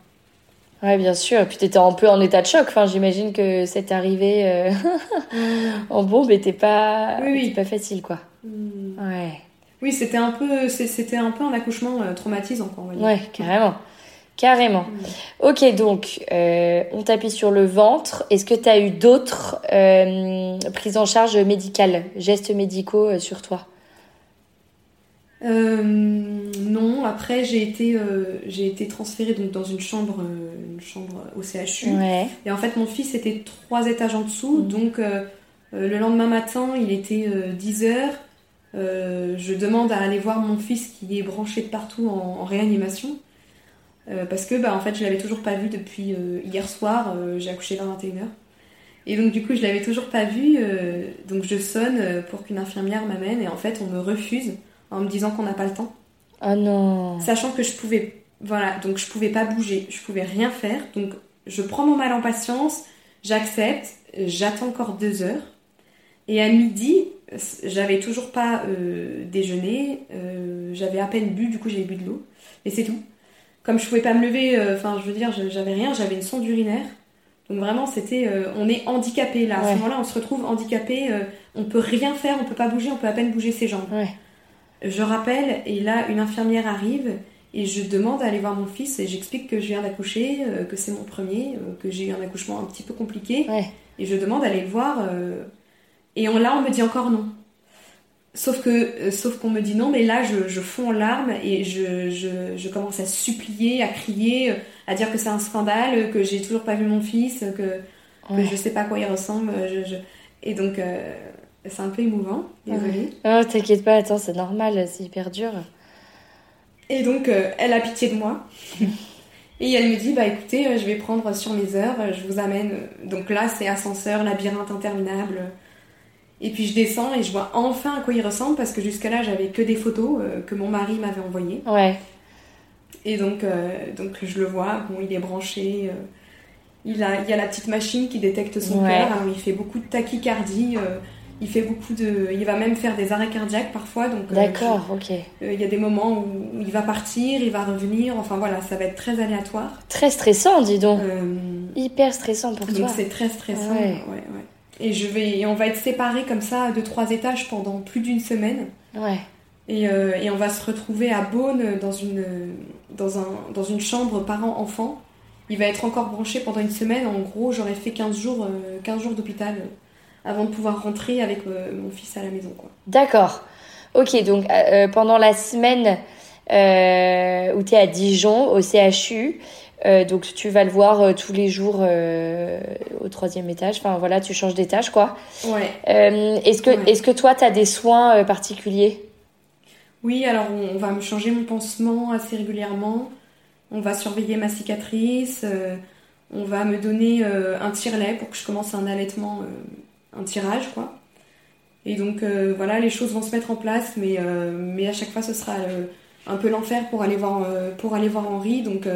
Ouais, bien sûr. Et puis t'étais un peu en état de choc. Enfin, j'imagine que cette arrivée euh, en bombe était pas, oui, oui. pas facile, quoi. Mm. Ouais. Oui, c'était un peu, c'était un peu un accouchement traumatisant, quoi. On va dire. Ouais, carrément. Carrément. Mm. Ok, donc euh, on t'appuie sur le ventre. Est-ce que tu as eu d'autres euh, prises en charge médicales, gestes médicaux euh, sur toi? Non, après j'ai été, j'ai été transférée donc, dans une chambre, une chambre au CHU. Et en fait mon fils était trois étages en dessous, mm. donc le lendemain matin il était 10h. je demande à aller voir mon fils qui est branché de partout en, réanimation. parce que bah, en fait je l'avais toujours pas vu depuis hier soir, j'ai accouché vers 21h. Et donc du coup je l'avais toujours pas vu, donc je sonne pour qu'une infirmière m'amène et en fait on me refuse en me disant qu'on n'a pas le temps. Ah non. Sachant que je pouvais voilà, donc je pouvais pas bouger, je pouvais rien faire. Donc je prends mon mal en patience, j'accepte, j'attends encore deux heures. Et à midi, j'avais toujours pas euh, déjeuné, euh, j'avais à peine bu, du coup j'avais bu de l'eau, et c'est tout. Comme je pouvais pas me lever, euh, enfin je veux dire, j'avais rien, j'avais une sonde urinaire. Donc vraiment, c'était, on est handicapé là. À ce moment-là, on se retrouve handicapé, on peut rien faire, on peut pas bouger, on peut à peine bouger ses jambes. Je rappelle, et là, une infirmière arrive et je demande à aller voir mon fils et j'explique que je viens d'accoucher, euh, que c'est mon premier, euh, que j'ai eu un accouchement un petit peu compliqué. Et je demande à aller le voir. Euh, et là, on me dit encore non. Sauf que, sauf qu'on me dit non, mais là, je, je fonds en larmes et je, je, je, commence à supplier, à crier, à dire que c'est un scandale, que j'ai toujours pas vu mon fils, que, je sais pas à quoi il ressemble. Et donc, c'est un peu émouvant, désolée. Oh, t'inquiète pas, attends, c'est normal, c'est hyper dur. Et donc, euh, elle a pitié de moi. Et elle me dit, bah écoutez, euh, je vais prendre sur mes heures, euh, je vous amène. Donc là, c'est ascenseur, labyrinthe interminable. Et puis je descends et je vois enfin à quoi il ressemble parce que jusqu'à là, j'avais que des photos que mon mari m'avait envoyées. Ouais. Et donc, donc je le vois, bon, il est branché. il, a, il y a la petite machine qui détecte son cœur. il fait beaucoup de tachycardie. Il fait beaucoup de. Il va même faire des arrêts cardiaques parfois. Donc, euh, D'accord, ok. Euh, il y a des moments où il va partir, il va revenir. Enfin voilà, ça va être très aléatoire. Très stressant, dis donc. Euh, Hyper stressant pour toi. Donc c'est très stressant. Ouais. Ouais, Et, je vais... et on va être séparés comme ça de trois étages pendant plus d'une semaine. Ouais. Et, et, on va se retrouver à Beaune dans une, dans un, dans une chambre parent-enfant. Il va être encore branché pendant une semaine. En gros, j'aurais fait 15 jours, 15 jours d'hôpital avant de pouvoir rentrer avec euh, mon fils à la maison. D'accord. Ok, donc euh, pendant la semaine euh, où tu es à Dijon, au CHU, donc tu vas le voir tous les jours au troisième étage. Enfin voilà, tu changes d'étage quoi. Ouais. est-ce que, est-ce que toi tu as des soins particuliers? Oui, alors on, va me changer mon pansement assez régulièrement. On va surveiller ma cicatrice. on va me donner un tire-lait pour que je commence un allaitement un tirage, quoi. Et donc euh, voilà, les choses vont se mettre en place, mais, euh, mais à chaque fois ce sera euh, un peu l'enfer pour aller voir pour aller voir Henri. Donc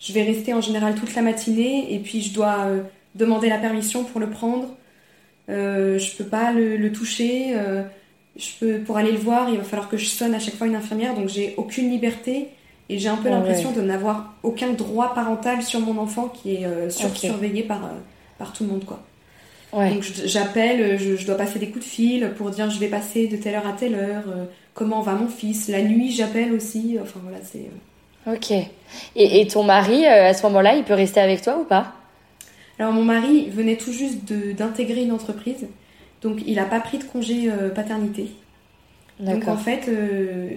je vais rester en général toute la matinée et puis je dois demander la permission pour le prendre. je peux pas le, toucher. je peux pour aller le voir, il va falloir que je sonne à chaque fois une infirmière, donc j'ai aucune liberté et j'ai un peu l'impression de n'avoir aucun droit parental sur mon enfant qui est surveillé par par tout le monde quoi. Donc j'appelle, je, dois passer des coups de fil pour dire je vais passer de telle heure à telle heure, euh, comment va mon fils. La nuit, j'appelle aussi. Enfin voilà, c'est. Euh. Ok. Et, ton mari, euh, à ce moment-là, il peut rester avec toi ou pas? Alors mon mari venait tout juste d'intégrer une entreprise, donc il n'a pas pris de congé paternité. Donc en fait,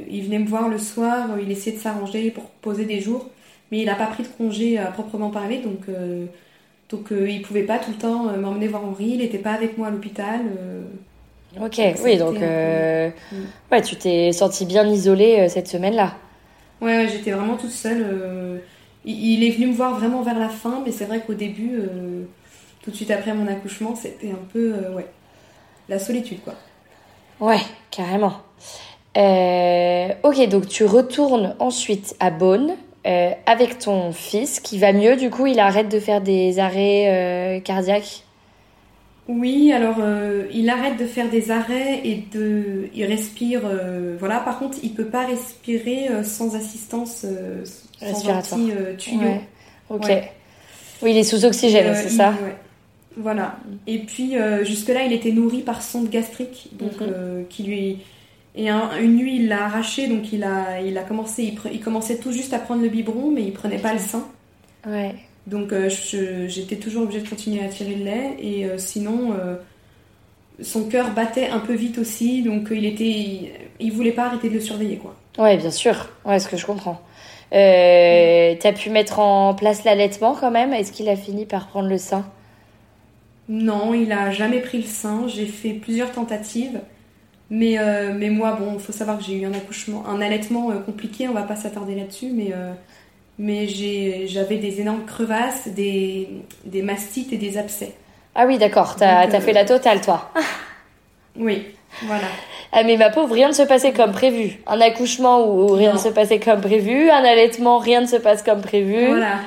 il venait me voir le soir, il essayait de s'arranger pour poser des jours, mais il n'a pas pris de congé à proprement parler, donc donc euh, il pouvait pas tout le temps euh, m'emmener voir Henri, il n'était pas avec moi à l'hôpital. Euh. ok, oui, donc mm. ouais, tu t'es sentie bien isolée cette semaine-là. Ouais, j'étais vraiment toute seule. Il, est venu me voir vraiment vers la fin, mais c'est vrai qu'au début, tout de suite après mon accouchement, c'était un peu ouais, la solitude quoi. Ouais, carrément. ok, donc tu retournes ensuite à Beaune. Euh, avec ton fils qui va mieux, du coup, il arrête de faire des arrêts euh, cardiaques? Oui, alors euh, il arrête de faire des arrêts et de, il respire. voilà, par contre, il peut pas respirer sans assistance, sans un petit tuyau. Ok. Oui, il est sous oxygène, c'est ça? Voilà. Et puis jusque-là, il était nourri par sonde gastrique, donc mhm. qui lui et une nuit, il l'a arraché, donc il a, il a commencé, il, commençait tout juste à prendre le biberon, mais il prenait pas le sein. Ouais. Donc euh, j'étais toujours obligée de continuer à tirer le lait, et euh, sinon, euh, son cœur battait un peu vite aussi, donc il était, il, voulait pas arrêter de le surveiller, quoi. Ouais, bien sûr. Ouais, ce que je comprends. Euh, T'as pu mettre en place l'allaitement quand même? Est-ce qu'il a fini par prendre le sein? Non, il a jamais pris le sein. J'ai fait plusieurs tentatives. Mais, mais moi, bon, il faut savoir que j'ai eu un accouchement, un allaitement compliqué, on va pas s'attarder là-dessus, mais, mais j'avais des énormes crevasses, des, des mastites et des abcès. Ah oui, d'accord, t'as as fait la totale, toi. oui, voilà. Ah mais ma pauvre, rien ne se passait comme prévu. Un accouchement où rien ne se passait comme prévu, un allaitement, rien ne se passe comme prévu. Voilà.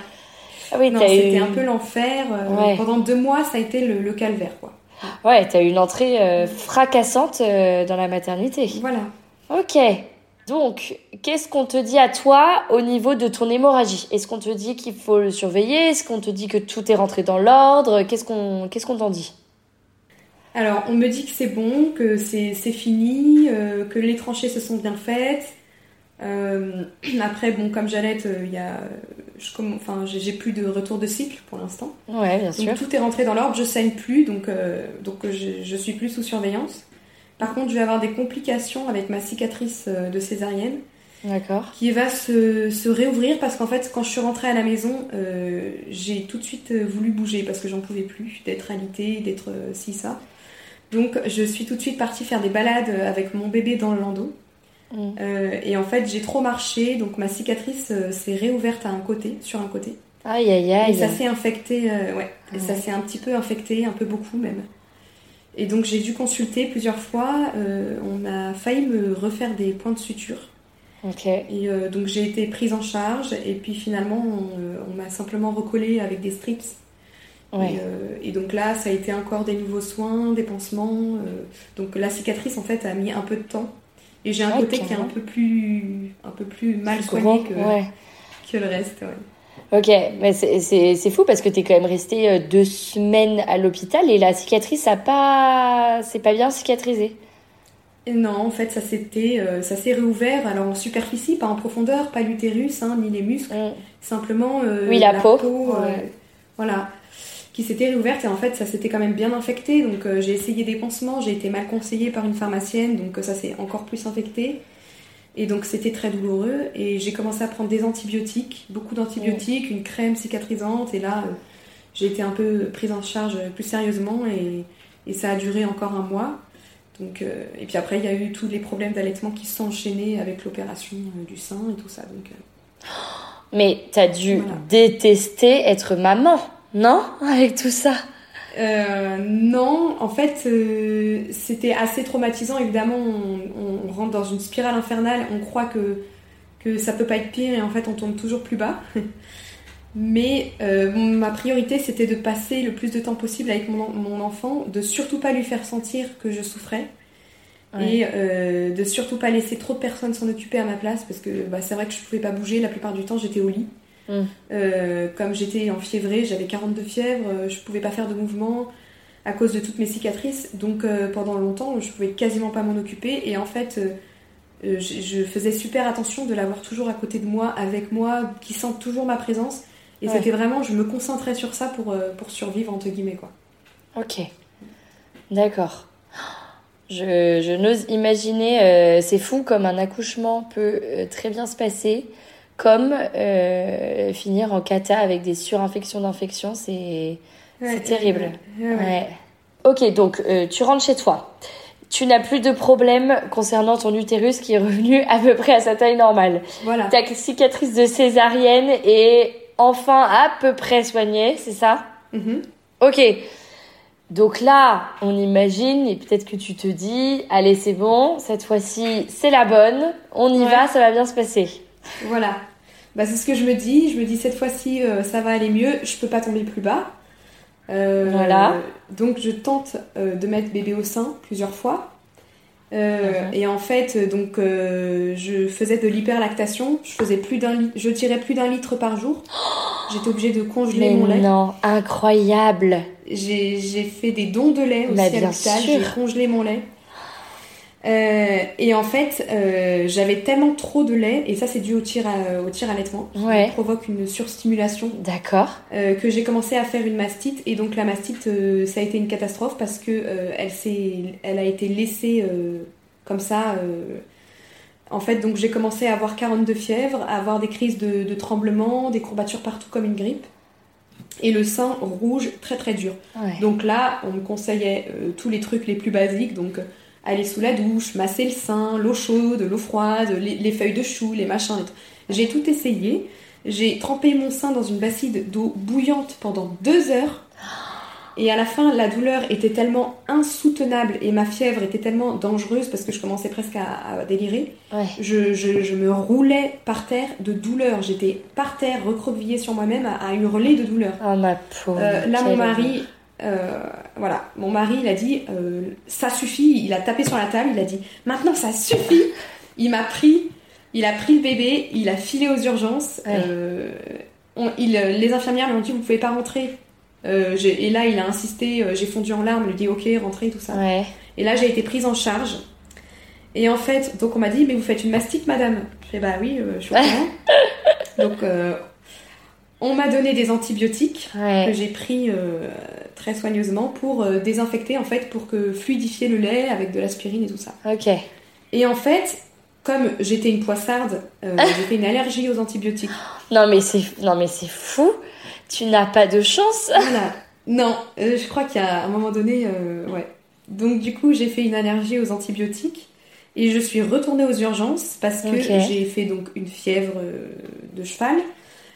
Ah oui, c'était un peu l'enfer. Euh, pendant deux mois, ça a été le, calvaire, quoi. Ouais, t'as eu une entrée euh, fracassante euh, dans la maternité. Voilà. Ok. Donc, qu'est-ce qu'on te dit à toi au niveau de ton hémorragie? Est-ce qu'on te dit qu'il faut le surveiller? Est-ce qu'on te dit que tout est rentré dans l'ordre? Qu'est-ce qu'on qu'est-ce qu'on t'en dit? Alors, on me dit que c'est bon, que c'est fini, euh, que les tranchées se sont bien faites. Euh, après, bon, comme j'allais, euh, il y a, enfin, j'ai plus de retour de cycle pour l'instant. Ouais, bien sûr. Tout est rentré dans l'ordre, je saigne plus, donc donc je, je, suis plus sous surveillance. Par contre, je vais avoir des complications avec ma cicatrice de césarienne. D'accord. Qui va se, se réouvrir parce qu'en fait, quand je suis rentrée à la maison, j'ai tout de suite voulu bouger parce que j'en pouvais plus d'être alitée, d'être ci, ça. Donc je suis tout de suite partie faire des balades avec mon bébé dans le landau. Mm. Euh, et en fait, j'ai trop marché, donc ma cicatrice euh, s'est réouverte à un côté, sur un côté. Aïe aïe aïe. Et ça s'est infecté, euh, ouais. Et ça s'est un petit peu infecté, un peu beaucoup même. Et donc j'ai dû consulter plusieurs fois. on a failli me refaire des points de suture. Ok. Et donc j'ai été prise en charge. Et puis finalement, on, on m'a simplement recollé avec des strips euh, et, donc là, ça a été encore des nouveaux soins, des pansements. Euh, donc la cicatrice, en fait, a mis un peu de temps. Et j'ai un côté qui est un peu plus, un peu plus mal soigné que, que le reste. Ok, mais c'est fou parce que tu es quand même resté euh, deux semaines à l'hôpital et la cicatrice a pas, c'est pas bien cicatrisé. Et non, en fait, ça s'était, ça s'est réouvert. Alors en superficie, pas en profondeur, pas l'utérus, hein, ni les muscles, mm. simplement oui, la, peau. voilà qui s'était réouverte et en fait ça s'était quand même bien infecté. Donc euh, j'ai essayé des pansements, j'ai été mal conseillée par une pharmacienne donc euh, ça s'est encore plus infecté. Et donc c'était très douloureux. Et j'ai commencé à prendre des antibiotiques, beaucoup d'antibiotiques, une crème cicatrisante. Et là euh, j'ai été un peu prise en charge plus sérieusement et, et ça a duré encore un mois. Donc, et puis après il y a eu tous les problèmes d'allaitement qui se sont enchaînés avec l'opération du sein et tout ça. Donc. Mais t'as dû détester être maman non Avec tout ça euh, non, en fait, euh, c'était assez traumatisant. Évidemment, on, rentre dans une spirale infernale. On croit que, que ça peut pas être pire et en fait, on tombe toujours plus bas. Mais euh, ma priorité, c'était de passer le plus de temps possible avec mon, enfant, de surtout pas lui faire sentir que je souffrais. Et de surtout pas laisser trop de personnes s'en occuper à ma place parce que bah, c'est vrai que je pouvais pas bouger la plupart du temps, j'étais au lit. Mm. Euh, comme j'étais en fiévrée, j'avais 42 fièvres, euh, je pouvais pas faire de mouvement à cause de toutes mes cicatrices. Donc euh, pendant longtemps, je pouvais quasiment pas m'en occuper. Et en fait, je, faisais super attention de l'avoir toujours à côté de moi, avec moi, qui sent toujours ma présence. Et c'était vraiment, je me concentrais sur ça pour, pour survivre, entre guillemets. quoi. Ok. D'accord. Je, je n'ose imaginer, c'est fou comme un accouchement peut très bien se passer comme euh, finir en cata avec des surinfections d'infections, c'est terrible. Ouais, Ok, donc euh, tu rentres chez toi. Tu n'as plus de problème concernant ton utérus qui est revenu à peu près à sa taille normale. Voilà. Ta cicatrice de césarienne est enfin à peu près soignée, c'est ça? Mm-hmm. Ok. Donc là, on imagine, et peut-être que tu te dis, allez, c'est bon, cette fois-ci, c'est la bonne, on y va, ça va bien se passer. Voilà. Bah, c'est ce que je me dis. Je me dis cette fois-ci, euh, ça va aller mieux. Je peux pas tomber plus bas. Euh, voilà. Donc je tente euh, de mettre bébé au sein plusieurs fois. Et en fait, donc je faisais de l'hyperlactation. Je faisais plus d'un, je tirais plus d'un litre par jour. J'étais obligée de congeler mon lait. Non, incroyable. J'ai fait des dons de lait aussi à l'hôpital. J'ai congelé mon lait. Euh, et en fait, euh, j'avais tellement trop de lait, et ça c'est dû au tir, à, au tir allaitement, qui provoque une surstimulation. D'accord. Euh, que j'ai commencé à faire une mastite, et donc la mastite, ça a été une catastrophe parce que elle, elle a été laissée comme ça. En fait, donc j'ai commencé à avoir 42 fièvres, à avoir des crises de, de tremblements, des courbatures partout comme une grippe et le sein rouge très très dur. Donc là, on me conseillait tous les trucs les plus basiques, donc aller sous la douche, masser le sein, l'eau chaude, l'eau froide, les, les feuilles de chou, les machins. J'ai tout essayé. J'ai trempé mon sein dans une bassine d'eau bouillante pendant deux heures. Et à la fin, la douleur était tellement insoutenable et ma fièvre était tellement dangereuse parce que je commençais presque à, à délirer. Ouais. Je, je- je me roulais par terre de douleur. J'étais par terre, recroquevillée sur moi-même, à, à hurler de douleur. Oh ma pauvre. Euh, là, mon mari, euh, voilà, mon mari, il a dit, euh, ça suffit. Il a tapé sur la table, il a dit, maintenant ça suffit. Il m'a pris, il a pris le bébé, il a filé aux urgences. Ouais. Euh, on- il- les infirmières lui ont dit, vous pouvez pas rentrer. Et là, il a insisté, j'ai fondu en larmes, il lui dit, ok, rentrez, tout ça. Ouais. Et là, j'ai été prise en charge. Et en fait, donc on m'a dit, mais vous faites une mastite, madame Je fais, bah oui, je suis au courant. donc, on m'a donné des antibiotiques que j'ai pris euh, très soigneusement pour euh, désinfecter, en fait, pour que fluidifier le lait avec de l'aspirine et tout ça. Ok. Et en fait, comme j'étais une poissarde, euh, j'ai fait une allergie aux antibiotiques. Non mais c'est non mais c'est fou. Tu n'as pas de chance. Voilà. Non, euh, je crois qu'il y a un moment donné, euh, ouais. Donc du coup, j'ai fait une allergie aux antibiotiques et je suis retournée aux urgences parce que j'ai fait donc une fièvre de cheval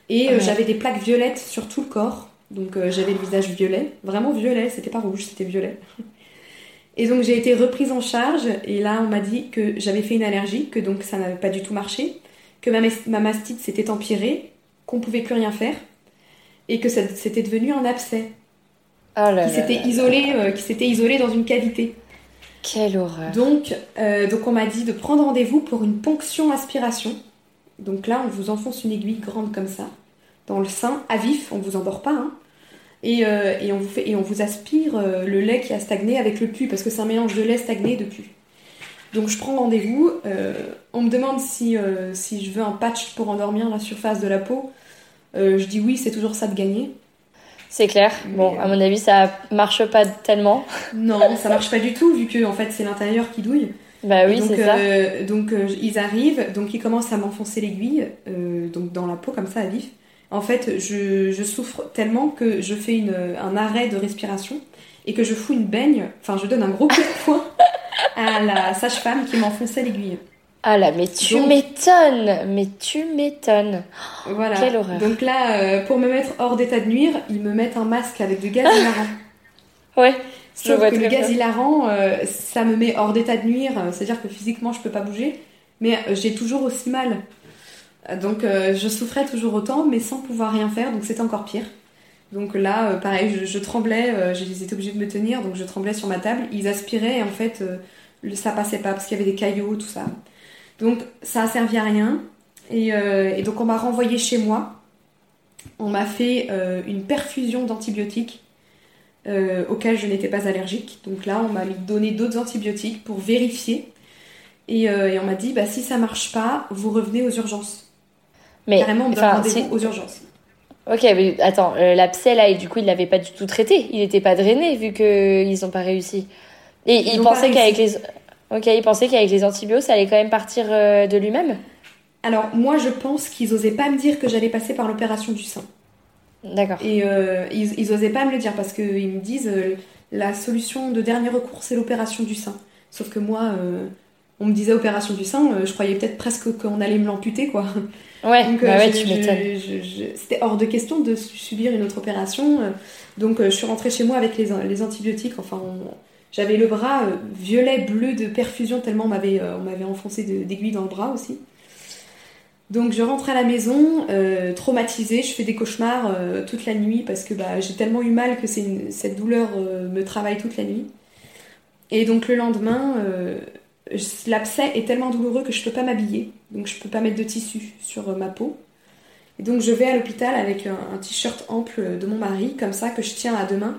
et Ouais. j'avais des plaques violettes sur tout le corps. Donc euh, j'avais le visage violet, vraiment violet, c'était pas rouge, c'était violet. Et donc j'ai été reprise en charge et là on m'a dit que j'avais fait une allergie, que donc ça n'avait pas du tout marché, que ma, mastite s'était empirée, qu'on pouvait plus rien faire et que c'était devenu un abcès Oh là qui s'était isolé, euh, qui s'était isolé dans une cavité. Quelle horreur. Donc, euh, donc on m'a dit de prendre rendez-vous pour une ponction aspiration. Donc là, on vous enfonce une aiguille grande comme ça dans le sein, à vif, on vous endort pas, hein. Et, euh, et on vous fait et on vous aspire euh, le lait qui a stagné avec le pu parce que c'est un mélange de lait stagné et de pu. Donc je prends rendez-vous. euh, on me demande si, si je veux un patch pour endormir la surface de la peau. Je dis oui, c'est toujours ça de gagner. C'est clair. Bon, à mon avis, ça marche pas tellement. Non, ça marche pas du tout vu que en fait c'est l'intérieur qui douille. Bah oui, c'est ça. donc ils arrivent, donc ils commencent à m'enfoncer l'aiguille, donc dans la peau comme ça à vif. En fait, je, je souffre tellement que je fais une, un arrêt de respiration et que je fous une baigne, enfin je donne un gros coup de poing à la sage-femme qui m'enfonçait l'aiguille. Ah là, mais tu donc- m'étonnes. Mais tu m'étonnes. Voilà. Quelle horreur. Donc là, euh, pour me mettre hors d'état de nuire, ils me mettent un masque avec du gaz hilarant. Ouais. Je Sauf vois que le gaz bien. hilarant, euh, ça me met hors d'état de nuire, euh, c'est-à-dire que physiquement je peux pas bouger, mais j'ai toujours aussi mal. Donc euh, je souffrais toujours autant, mais sans pouvoir rien faire, donc c'était encore pire. Donc là, euh, pareil, je, je tremblais, euh, ils étaient obligés de me tenir, donc je tremblais sur ma table. Ils aspiraient et en fait, euh, ça passait pas parce qu'il y avait des caillots, tout ça. Donc ça a servi à rien. Et, donc on m'a renvoyé chez moi. On m'a fait une perfusion d'antibiotiques auxquels je n'étais pas allergique. Donc là, on m'a donné d'autres antibiotiques pour vérifier. Et, et on m'a dit, bah, si ça marche pas, vous revenez aux urgences. Mais Carrément, on me donne rendez-vous aux urgences. Ok, mais attends, euh, l'abcès là, et du coup, il l'avait pas du tout traité. Il était pas drainé vu que ils ont pas réussi. Et Ils il pensait qu'avec les, ok, il pensait qu'avec les antibiotiques, ça allait quand même partir euh, de lui-même? Alors, moi, je pense qu'ils osaient pas me dire que j'allais passer par l'opération du sein. D'accord. Et euh, ils, ils osaient pas me le dire parce qu'ils me disent euh, la solution de dernier recours, c'est l'opération du sein. Sauf que moi, on me disait opération du sein, je croyais peut-être presque qu'on allait me l'amputer, quoi. Ouais, Donc, bah euh, ouais, je- tu m'étonnes. C'était hors de question de su- subir une autre opération. euh, Donc, euh, je suis rentrée chez moi avec les, les antibiotiques. Enfin, j'avais le bras violet, bleu de perfusion, tellement on m'avait on m'avait enfoncé d'aiguilles dans le bras aussi. Donc, je rentre à la maison, euh, traumatisée. Je fais des cauchemars euh, toute la nuit parce que bah, j'ai tellement eu mal que une- cette douleur euh, me travaille toute la nuit. Et donc, le lendemain, l'abcès est tellement douloureux que je peux pas m'habiller. Donc, je peux pas mettre de tissu sur euh, ma peau. Et donc, je vais à l'hôpital avec un, un t-shirt ample de mon mari, comme ça, que je tiens à deux mains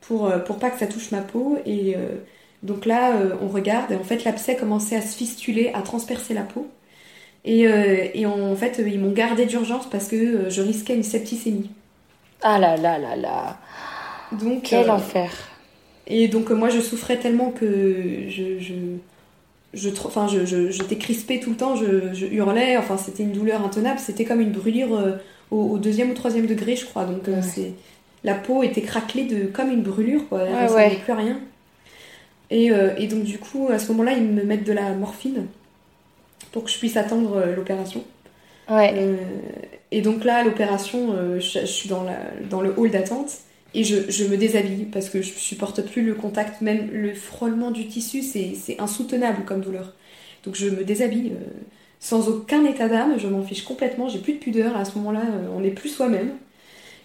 pour, euh, pour pas que ça touche ma peau. Et euh, donc là, euh, on regarde, et en fait, l'abcès commençait à se fistuler, à transpercer la peau. Et, euh, et en fait, euh, ils m'ont gardé d'urgence parce que euh, je risquais une septicémie. Ah là là là là. Donc, Quel euh, enfer. Et donc, euh, moi, je souffrais tellement que je. je je, enfin, je, je- j'étais crispée tout le temps, je, je hurlais, enfin c'était une douleur intenable, c'était comme une brûlure euh, au, au deuxième ou troisième degré, je crois. Donc euh, Ouais. c'est la peau était craquelée de comme une brûlure, quoi. Ouais, ouais. plus à rien. Et, et donc du coup, à ce moment-là, ils me mettent de la morphine pour que je puisse attendre l'opération. Ouais. et donc là, l'opération, je, je, suis dans, la, dans le hall d'attente et je, je, me déshabille parce que je supporte plus le contact, même le frôlement du tissu, c'est insoutenable comme douleur. Donc je me déshabille euh, sans aucun état d'âme, je m'en fiche complètement, j'ai plus de pudeur, à ce moment-là, euh, on n'est plus soi-même.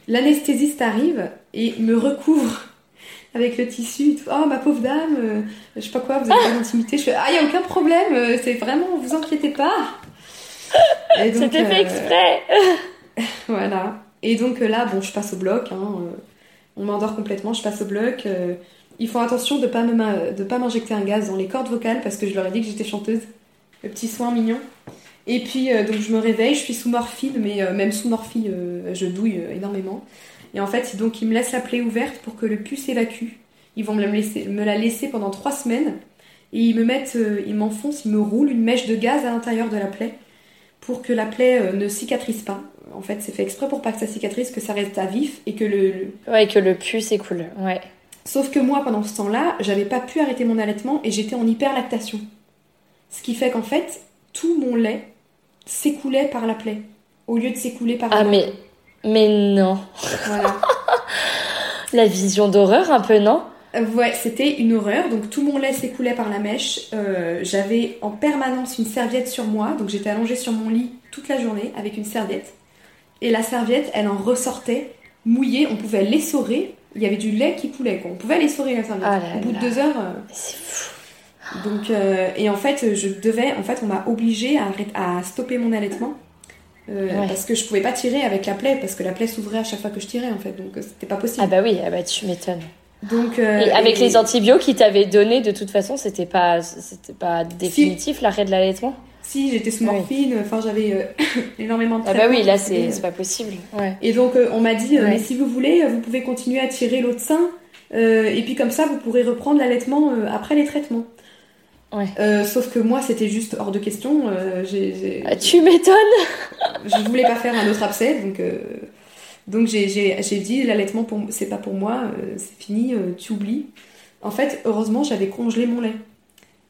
L'anesthésiste arrive et me recouvre avec le tissu. Oh ma pauvre dame, euh, je sais pas quoi, vous avez pas d'intimité. Je fais ah y a aucun problème, c'est vraiment, vous inquiétez pas. C'était fait exprès. voilà. Et donc là, bon, je passe au bloc. Hein, on m'endort complètement, je passe au bloc. Euh, ils font attention de pas pas m'injecter un gaz dans les cordes vocales parce que je leur ai dit que j'étais chanteuse. Le petit soin mignon. Et puis euh, donc je me réveille, je suis sous morphine, mais euh, même sous morphine, je douille énormément. Et en fait, donc ils me laissent la plaie ouverte pour que le pus s'évacue. Ils vont me la, laisser, laisser pendant trois semaines. Et ils me mettent, ils m'enfoncent, ils me roulent une mèche de gaz à l'intérieur de la plaie pour que la plaie ne cicatrise pas en fait, c'est fait exprès pour pas que ça cicatrise, que ça reste à vif et que le, Ouais, que le pus s'écoule, ouais. Sauf que moi, pendant ce temps-là, j'avais pas pu arrêter mon allaitement et j'étais en hyperlactation. Ce qui fait qu'en fait, tout mon lait s'écoulait par la plaie, au lieu de s'écouler par Ah, mais... Mais non Voilà. la vision d'horreur, un peu, non? Euh, Ouais, c'était une horreur. Donc tout mon lait s'écoulait par la mèche. Euh, j'avais en permanence une serviette sur moi. Donc j'étais allongée sur mon lit toute la journée avec une serviette. Et la serviette, elle en ressortait mouillée. On pouvait l'essorer. Il y avait du lait qui coulait. Quoi. On pouvait l'essorer la serviette. Ah Au bout de deux heures. Euh, C'est fou. Donc, euh, et en fait, je devais. En fait, on m'a obligée à, à, stopper mon allaitement. Euh, parce que je pouvais pas tirer avec la plaie, parce que la plaie s'ouvrait à chaque fois que je tirais en fait, donc c'était pas possible. Ah bah oui, ah bah tu m'étonnes. Donc, et avec les antibiotiques qu'ils t'avaient donné, de toute façon, c'était pas, c'était pas définitif l'arrêt de l'allaitement? Si, j'étais sous morphine, enfin j'avais euh, énormément de Ah bah oui, là c'est pas possible. Ouais. Et donc euh, on m'a dit, euh, mais si vous voulez, vous pouvez continuer à tirer l'autre sein, et puis comme ça vous pourrez reprendre l'allaitement après les traitements. Ouais. sauf que moi c'était juste hors de question. ah, tu m'étonnes Je voulais pas faire un autre abcès, donc, donc j'ai, dit l'allaitement c'est pas pour moi, c'est fini, tu oublies. En fait, heureusement j'avais congelé mon lait.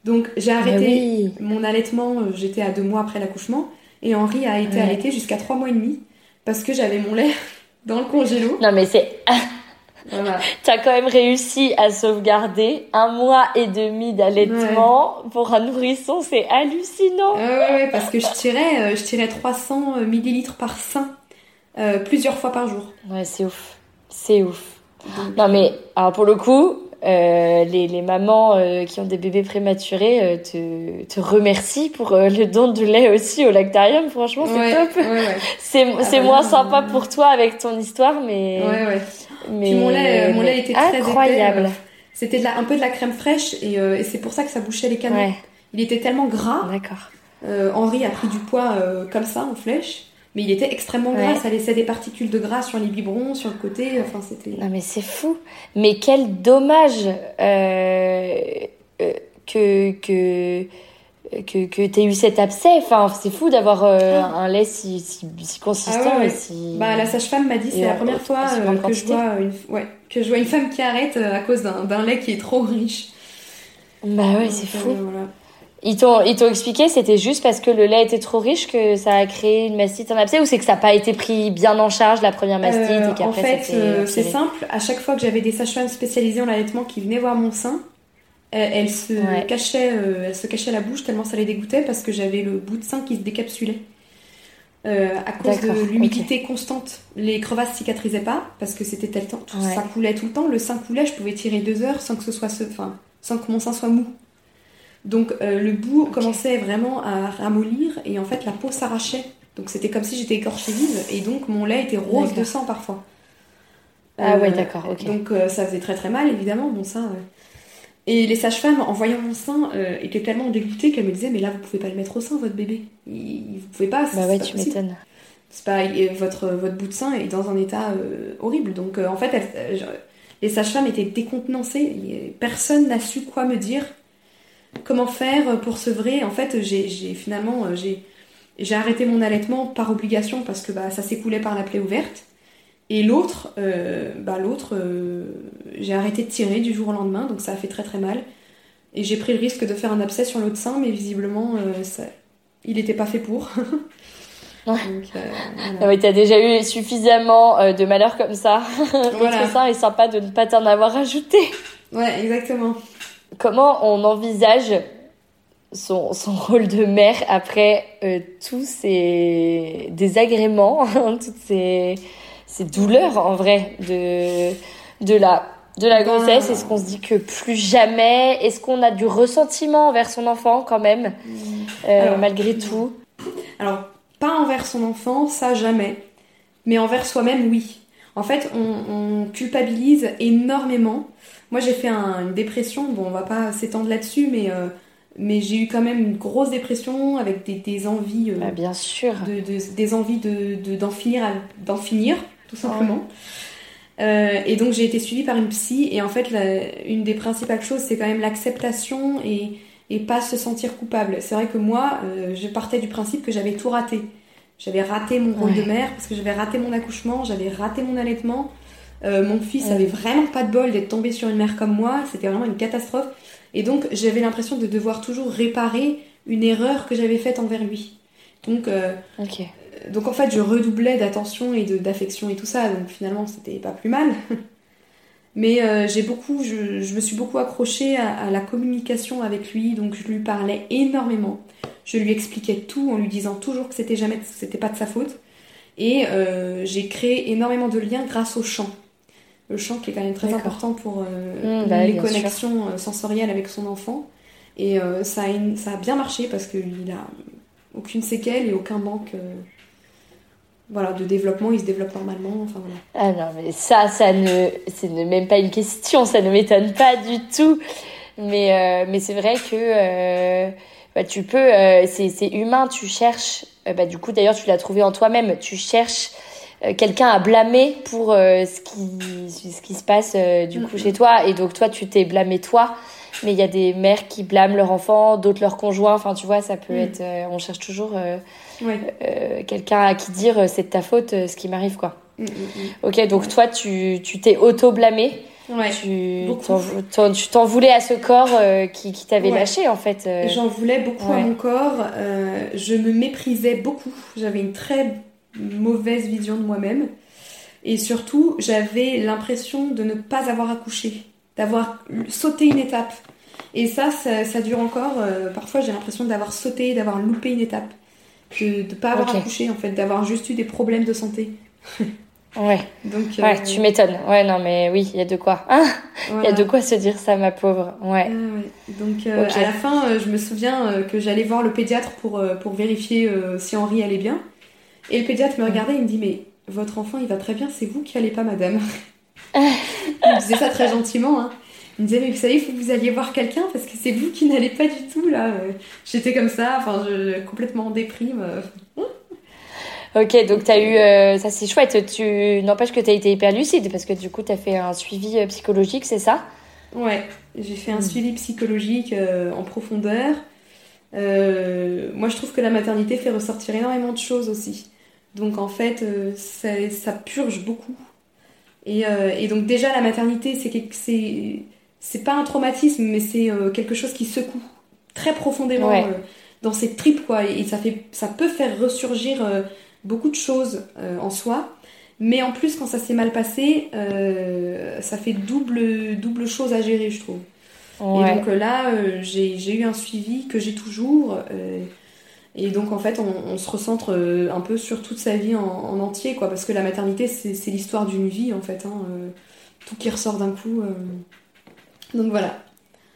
Donc j'ai ah arrêté mon allaitement, euh, j'étais à deux mois après l'accouchement, et Henri a été allaité jusqu'à trois mois et demi, parce que j'avais mon lait dans le congélo. Non mais c'est... Voilà. T'as quand même réussi à sauvegarder un mois et demi d'allaitement pour un nourrisson, c'est hallucinant. ouais, ouais, parce que je tirais, euh, je tirais 300 millilitres par sein euh, plusieurs fois par jour. Ouais, c'est ouf, c'est ouf. non mais alors pour le coup, euh, les, les, mamans euh, qui ont des bébés prématurés euh, te, te remercient pour le don de lait aussi au lactarium. Franchement, c'est top. Ouais, c'est ah bah moins sympa pour toi avec ton histoire, mais. mais Puis mon lait, mon lait était très incroyable. C'était un peu de la crème fraîche et, et c'est pour ça que ça bouchait les canaux. Il était tellement gras. D'accord. Henri a pris du poids comme ça en flèche. Mais il était extrêmement gras, ça laissait des particules de gras sur les biberons, sur le côté, enfin c'était... Non mais c'est fou Mais quel dommage euh, euh, que... que que, que tu eu cet abcès. Enfin, c'est fou d'avoir euh, ah. un lait si, si, consistant ah et si... Bah, la sage-femme m'a dit, c'est la première fois que, je vois une, ouais, que je vois une femme qui arrête à cause d'un lait qui est trop riche. Bah ouais, c'est fou. Voilà. Ils t'ont, ils t'ont expliqué, c'était juste parce que le lait était trop riche que ça a créé une mastite, en abcès, ou c'est que ça n'a pas été pris bien en charge la première mastite et qu'après En fait, euh, c'est simple. À chaque fois que j'avais des sages-femmes spécialisées en allaitement qui venaient voir mon sein, elles, se cachaient, euh, elles se cachaient la bouche tellement ça les dégoûtait parce que j'avais le bout de sein qui se décapsulait. Euh, à cause de l'humidité constante, les crevasses cicatrisaient pas parce que c'était tel temps, ça coulait tout le temps. Le sein coulait, je pouvais tirer deux heures sans que ce soit, enfin, sans que mon sein soit mou. Donc euh, le bout commençait vraiment à ramollir et en fait la peau s'arrachait. Donc c'était comme si j'étais écorchée vive et donc mon lait était rose de sang parfois. Ah ouais, euh, d'accord, ok. Donc euh, ça faisait très très mal évidemment, mon sein. Et les sages-femmes, en voyant mon sein, étaient tellement dégoûtées qu'elles me disaient Mais là, vous pouvez pas le mettre au sein, votre bébé. Vous pouvez pas. Bah ouais, tu m'étonnes. C'est pas, votre, votre bout de sein est dans un état horrible. Donc en fait, les sages-femmes étaient décontenancées. Personne n'a su quoi me dire comment faire pour sevrer En fait, j'ai finalement euh, j'ai arrêté mon allaitement par obligation parce que bah, ça s'écoulait par la plaie ouverte. Et l'autre, euh, bah, l'autre, euh, j'ai arrêté de tirer du jour au lendemain, donc ça a fait très très mal. Et j'ai pris le risque de faire un abcès sur l'autre sein, mais visiblement, ça, il n'était pas fait pour. Donc, euh, ah t'as déjà eu suffisamment de malheur comme ça. Voilà. ça est sympa de ne pas t'en avoir ajouté. Ouais, exactement. Comment on envisage son, son rôle de mère après euh, tous ces désagréments, toutes ces, ces douleurs en vrai de, de la de la grossesse? Est-ce qu'on se dit que plus jamais? Est-ce qu'on a du ressentiment envers son enfant quand même, euh, malgré tout? Alors, pas envers son enfant, ça jamais. Mais envers soi-même, oui. En fait, on, culpabilise énormément. Moi, j'ai fait une dépression. Bon, on va pas s'étendre là-dessus, mais, euh, mais j'ai eu quand même une grosse dépression avec des, envies. Euh, bah, bien sûr. De, des envies de, d'en finir, d'en finir, tout simplement. Euh, et donc j'ai été suivie par une psy et en fait une des principales choses c'est quand même l'acceptation et, et pas se sentir coupable. C'est vrai que moi, je partais du principe que j'avais tout raté. J'avais raté mon rôle de mère parce que j'avais raté mon accouchement, j'avais raté mon allaitement. Euh, mon fils avait vraiment pas de bol d'être tombé sur une mère comme moi, c'était vraiment une catastrophe. Et donc j'avais l'impression de devoir toujours réparer une erreur que j'avais faite envers lui. Donc, euh, donc en fait, je redoublais d'attention et d'affection et tout ça, donc finalement c'était pas plus mal. Mais euh, j'ai beaucoup, je, je, me suis beaucoup accrochée à, la communication avec lui, donc je lui parlais énormément. Je lui expliquais tout en lui disant toujours que c'était jamais, c'était pas de sa faute. Et euh, j'ai créé énormément de liens grâce au chant. Le chant qui est quand même très important pour euh, mmh, bah les connexions euh, sensorielles avec son enfant. Et euh, ça, a ça a bien marché parce qu'il a aucune séquelle et aucun manque voilà, de développement, il se développe normalement. Enfin, voilà. Ah non, mais ça, ça ne, c'est même pas une question, ça ne m'étonne pas du tout. Mais, euh, mais c'est vrai que euh, bah, tu peux, euh, c'est humain, tu cherches, bah, du coup d'ailleurs tu l'as trouvé en toi-même, tu cherches quelqu'un à blâmer pour ce, qui, ce qui se passe du coup chez toi. Et donc toi, tu t'es blâmé toi mais il y a des mères qui blâment leur enfant, d'autres leur conjoint. Enfin, tu vois, ça peut mm. être. Euh, on cherche toujours euh, euh, quelqu'un à qui dire c'est de ta faute ce qui m'arrive, quoi. Mm, mm, ok, donc toi, tu t'es auto-blâmé. Ouais, tu t'en voulais à ce corps qui, qui t'avait lâché en fait. J'en voulais beaucoup à mon corps. je me méprisais beaucoup. J'avais une très mauvaise vision de moi-même. Et surtout, j'avais l'impression de ne pas avoir accouché, d'avoir sauté une étape. Et ça, ça, dure encore. Euh, parfois, j'ai l'impression d'avoir sauté, d'avoir loupé une étape. de ne pas avoir accouché, en fait, d'avoir juste eu des problèmes de santé. ouais. Donc, ouais, euh, tu m'étonnes. Ouais, non, mais oui, il y a de quoi. Hein il y a de quoi se dire ça, ma pauvre. Ouais. Donc, euh, à la fin, je me souviens que j'allais voir le pédiatre pour, pour vérifier si Henri allait bien. Et le pédiatre me regardait et me dit Mais votre enfant, il va très bien, c'est vous qui allez pas, madame. il me disait ça très gentiment, hein. Il me disait, mais vous savez, il faut que vous alliez voir quelqu'un parce que c'est vous qui n'allez pas du tout là. J'étais comme ça, enfin, je, complètement en déprime. Ok, donc tu as eu. Euh, ça, c'est chouette. Tu n'empêche que tu as été hyper lucide parce que du coup, tu as fait un suivi euh, psychologique, c'est ça? Ouais, j'ai fait un hmm. suivi psychologique euh, en profondeur. Moi, je trouve que la maternité fait ressortir énormément de choses aussi. Donc, en fait, ça, ça, purge beaucoup. Et, et, donc, déjà, la maternité, c'est c'est pas un traumatisme, mais c'est euh, quelque chose qui secoue très profondément euh, dans ses tripes, quoi. Et, ça, fait, ça peut faire ressurgir euh, beaucoup de choses en soi. Mais en plus, quand ça s'est mal passé, ça fait double, double chose à gérer, je trouve. Et donc là, j'ai eu un suivi que j'ai toujours. et donc en fait, on, se recentre un peu sur toute sa vie en, entier, quoi. Parce que la maternité, c'est l'histoire d'une vie, en fait. Hein, tout qui ressort d'un coup. Donc voilà.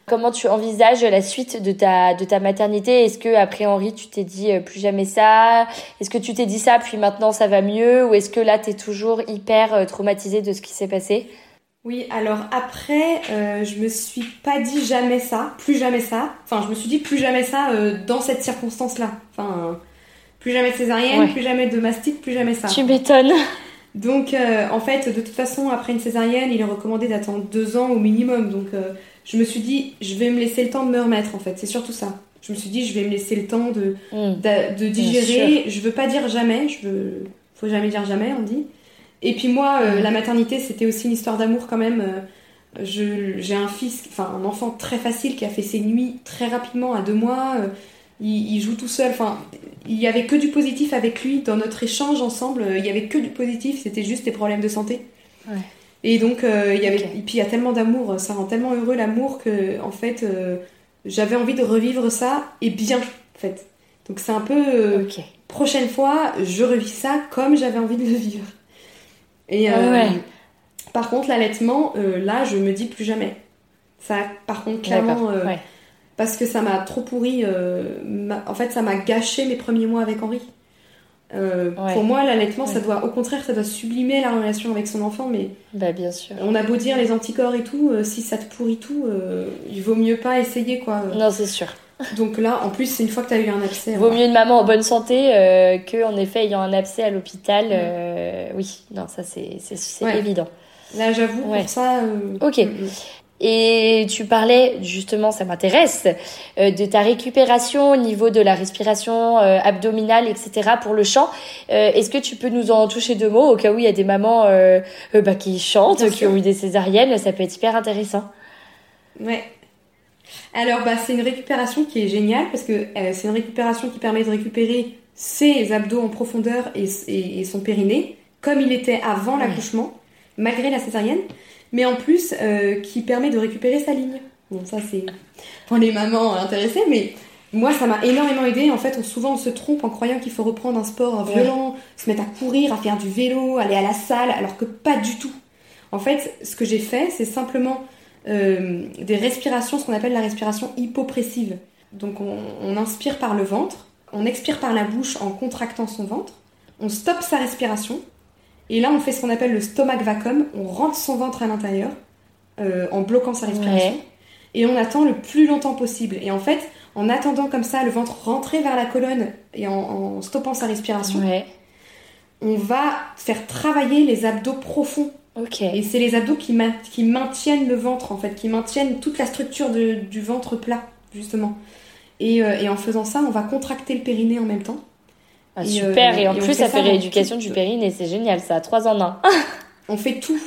Comment tu envisages la suite de ta, de ta maternité? Est-ce que après Henri, tu t'es dit euh, plus jamais ça? Est-ce que tu t'es dit ça, puis maintenant ça va mieux? Ou est-ce que là, tu es toujours hyper euh, traumatisée de ce qui s'est passé? Oui, alors après, euh, je me suis pas dit jamais ça, plus jamais ça. Enfin, je me suis dit plus jamais ça dans cette circonstance-là. Enfin, plus jamais de césarienne, plus jamais de mastite, plus jamais ça. Tu m'étonnes donc, euh, en fait, de toute façon, après une césarienne, il est recommandé d'attendre deux ans au minimum. Donc, euh, je me suis dit, je vais me laisser le temps de me remettre, en fait. C'est surtout ça. Je me suis dit, je vais me laisser le temps de, mm. de, digérer. Je veux pas dire jamais. Je veux, faut jamais dire jamais, on dit. Et puis moi, euh, la maternité, c'était aussi une histoire d'amour quand même. j'ai un fils, enfin un enfant très facile qui a fait ses nuits très rapidement à deux mois. Euh, il, joue tout seul. Enfin, il y avait que du positif avec lui dans notre échange ensemble. Il y avait que du positif. C'était juste des problèmes de santé. Et donc, euh, il y avait, et puis il y a tellement d'amour. Ça rend tellement heureux l'amour que, en fait, euh, j'avais envie de revivre ça et bien, en fait. Donc c'est un peu. Prochaine fois, je revis ça comme j'avais envie de le vivre. Et ouais. Par contre, l'allaitement, euh, là, je me dis plus jamais. Ça, par contre, clairement, euh, parce que ça m'a trop pourri. Euh, en fait, ça m'a gâché mes premiers mois avec Henri. Pour moi, l'allaitement, ça doit, au contraire, ça doit sublimer la relation avec son enfant, mais. Bah, bien sûr. On a beau dire les anticorps et tout, si ça te pourrit tout, il vaut mieux pas essayer, quoi. Non, c'est sûr. Donc là, en plus, c'est une fois que tu as eu un abcès. Vaut mieux une maman en bonne santé euh, que, en effet, ayant un abcès à l'hôpital. oui, non, ça, c'est évident. Là, j'avoue, pour ça. Euh, ok. Mm. Et tu parlais, justement, ça m'intéresse, euh, de ta récupération au niveau de la respiration euh, abdominale, etc. pour le chant. Est-ce que tu peux nous en toucher deux mots? Au cas où il y a des mamans bah, qui chantent, qui ont eu des césariennes Ça peut être hyper intéressant. Ouais. Alors, bah, c'est une récupération qui est géniale parce que c'est une récupération qui permet de récupérer ses abdos en profondeur et, et, son périnée comme il était avant l'accouchement malgré la césarienne, mais en plus euh, qui permet de récupérer sa ligne. Bon, ça c'est pour les mamans intéressées, mais moi ça m'a énormément aidé. En fait, on, souvent on se trompe en croyant qu'il faut reprendre un sport violent, se mettre à courir, à faire du vélo, aller à la salle, alors que pas du tout. En fait, ce que j'ai fait, c'est simplement euh, des respirations, ce qu'on appelle la respiration hypopressive. Donc on, on inspire par le ventre, on expire par la bouche en contractant son ventre, on stoppe sa respiration, et là, on fait ce qu'on appelle le stomach vacuum. On rentre son ventre à l'intérieur euh, en bloquant sa respiration. Et on attend le plus longtemps possible. Et en fait, en attendant comme ça le ventre rentrer vers la colonne et en, stoppant sa respiration, on va faire travailler les abdos profonds. Et c'est les abdos qui, qui, maintiennent le ventre, en fait, qui maintiennent toute la structure du ventre plat, justement. Et, euh, et en faisant ça, on va contracter le périnée en même temps. Ah, super, et, en plus, ça fait rééducation du périnée, c'est génial, ça, trois en un. on fait tout.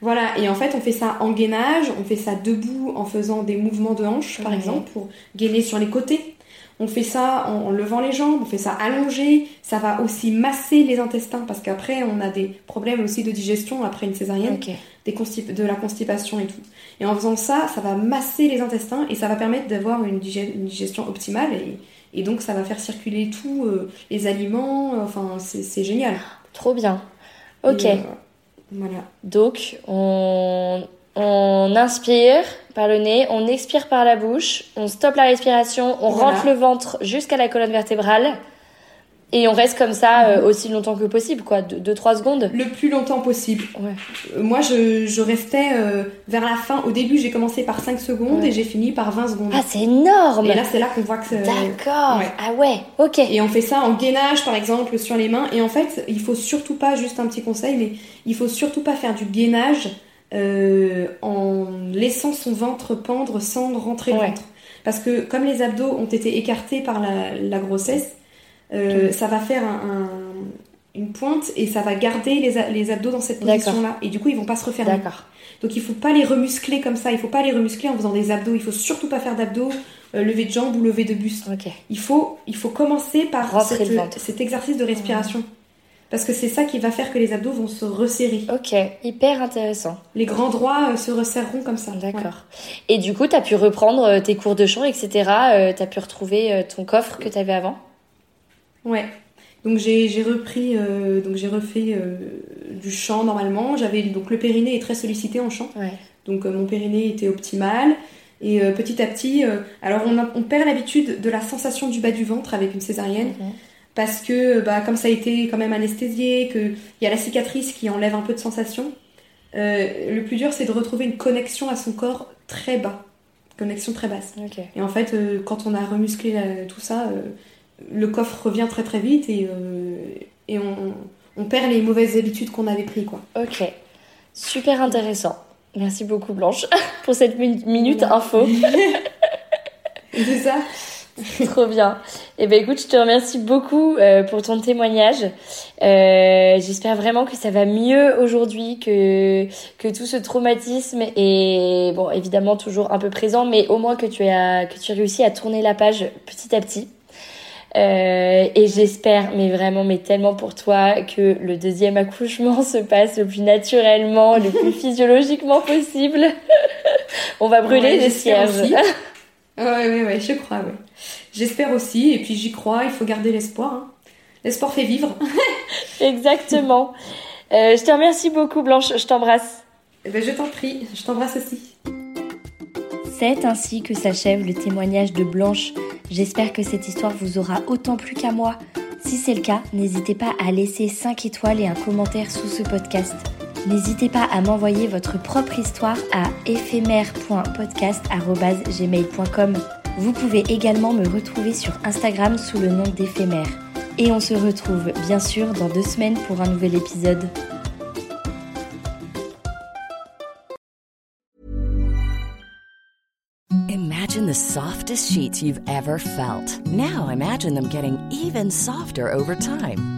Voilà, et en fait, on fait ça en gainage, on fait ça debout en faisant des mouvements de hanche, par exemple, pour gainer sur les côtés. On fait ça en, levant les jambes, on fait ça allongé. Ça va aussi masser les intestins parce qu'après, on a des problèmes aussi de digestion après une césarienne, des de la constipation et tout. Et en faisant ça, ça va masser les intestins et ça va permettre d'avoir une, digestion optimale et, et donc ça va faire circuler tous euh, les aliments. Euh, enfin, c'est génial. Trop bien. Ok. Euh, voilà. Donc on, on inspire par le nez, on expire par la bouche, on stoppe la respiration, on rentre le ventre jusqu'à la colonne vertébrale. Et on reste comme ça euh, aussi longtemps que possible, quoi, 2-3 secondes Le plus longtemps possible. Euh, moi, je, je restais euh, vers la fin. Au début, j'ai commencé par 5 secondes et j'ai fini par 20 secondes. Ah, c'est énorme Et là, c'est là qu'on voit que c'est... D'accord Ah ouais, ok. Et on fait ça en gainage, par exemple, sur les mains. Et en fait, il faut surtout pas, juste un petit conseil, mais il faut surtout pas faire du gainage en laissant son ventre pendre sans rentrer le ventre. Parce que comme les abdos ont été écartés par la, la grossesse, euh, ça va faire une pointe et ça va garder les, abdos dans cette position-là. Et du coup, ils vont pas se refermer. D'accord. Donc il faut pas les remuscler comme ça. Il faut pas les remuscler en faisant des abdos. Il faut surtout pas faire d'abdos, euh, lever de jambes ou lever de buste. Il, faut, il faut commencer par cet exercice de respiration. Parce que c'est ça qui va faire que les abdos vont se resserrer. Ok, hyper intéressant. Les grands droits euh, se resserreront comme ça. D'accord. Et du coup, tu as pu reprendre tes cours de chant, etc. tu as pu retrouver ton coffre que tu avais avant? Ouais. Donc j'ai repris, euh, donc j'ai refait euh, du chant normalement. J'avais donc le périnée est très sollicité en chant. Donc euh, mon périnée était optimal. Et petit à petit, alors on, on perd l'habitude de la sensation du bas du ventre avec une césarienne. Mhm. Parce que bah, comme ça a été quand même anesthésié, qu'il y a la cicatrice qui enlève un peu de sensation, le plus dur c'est de retrouver une connexion à son corps très bas. Connexion très basse. Et en fait, quand on a remusclé tout ça, le coffre revient très très vite et, euh, et on, on, perd les mauvaises habitudes qu'on avait pris quoi. Ok, super intéressant. Merci beaucoup Blanche pour cette minute info. C'est ça. Trop bien. Eh ben écoute, je te remercie beaucoup euh, pour ton témoignage. Euh, J'espère vraiment que ça va mieux aujourd'hui, que que tout ce traumatisme est bon évidemment toujours un peu présent, mais au moins que tu as que tu as réussi à tourner la page petit à petit. Euh, et j'espère, mais vraiment, mais tellement pour toi, que le deuxième accouchement se passe le plus naturellement, le plus physiologiquement possible. On va brûler Ouais, les j'espère cierges. Aussi. Ouais, ouais, ouais, je crois, ouais. J'espère aussi, et puis j'y crois, il faut garder l'espoir. hein. L'espoir fait vivre. Exactement. Euh, je te remercie beaucoup, Blanche. Je t'embrasse. Eh ben, je t'en prie, je t'embrasse aussi. C'est ainsi que s'achève le témoignage de Blanche. J'espère que cette histoire vous aura autant plu qu'à moi. Si c'est le cas, n'hésitez pas à laisser 5 étoiles et un commentaire sous ce podcast. N'hésitez pas à m'envoyer votre propre histoire à éphémère.podcast.gmail.com. Vous pouvez également me retrouver sur Instagram sous le nom d'éphémère. Et on se retrouve bien sûr dans deux semaines pour un nouvel épisode. Imagine the softest sheets you've ever felt. Now imagine them getting even softer over time.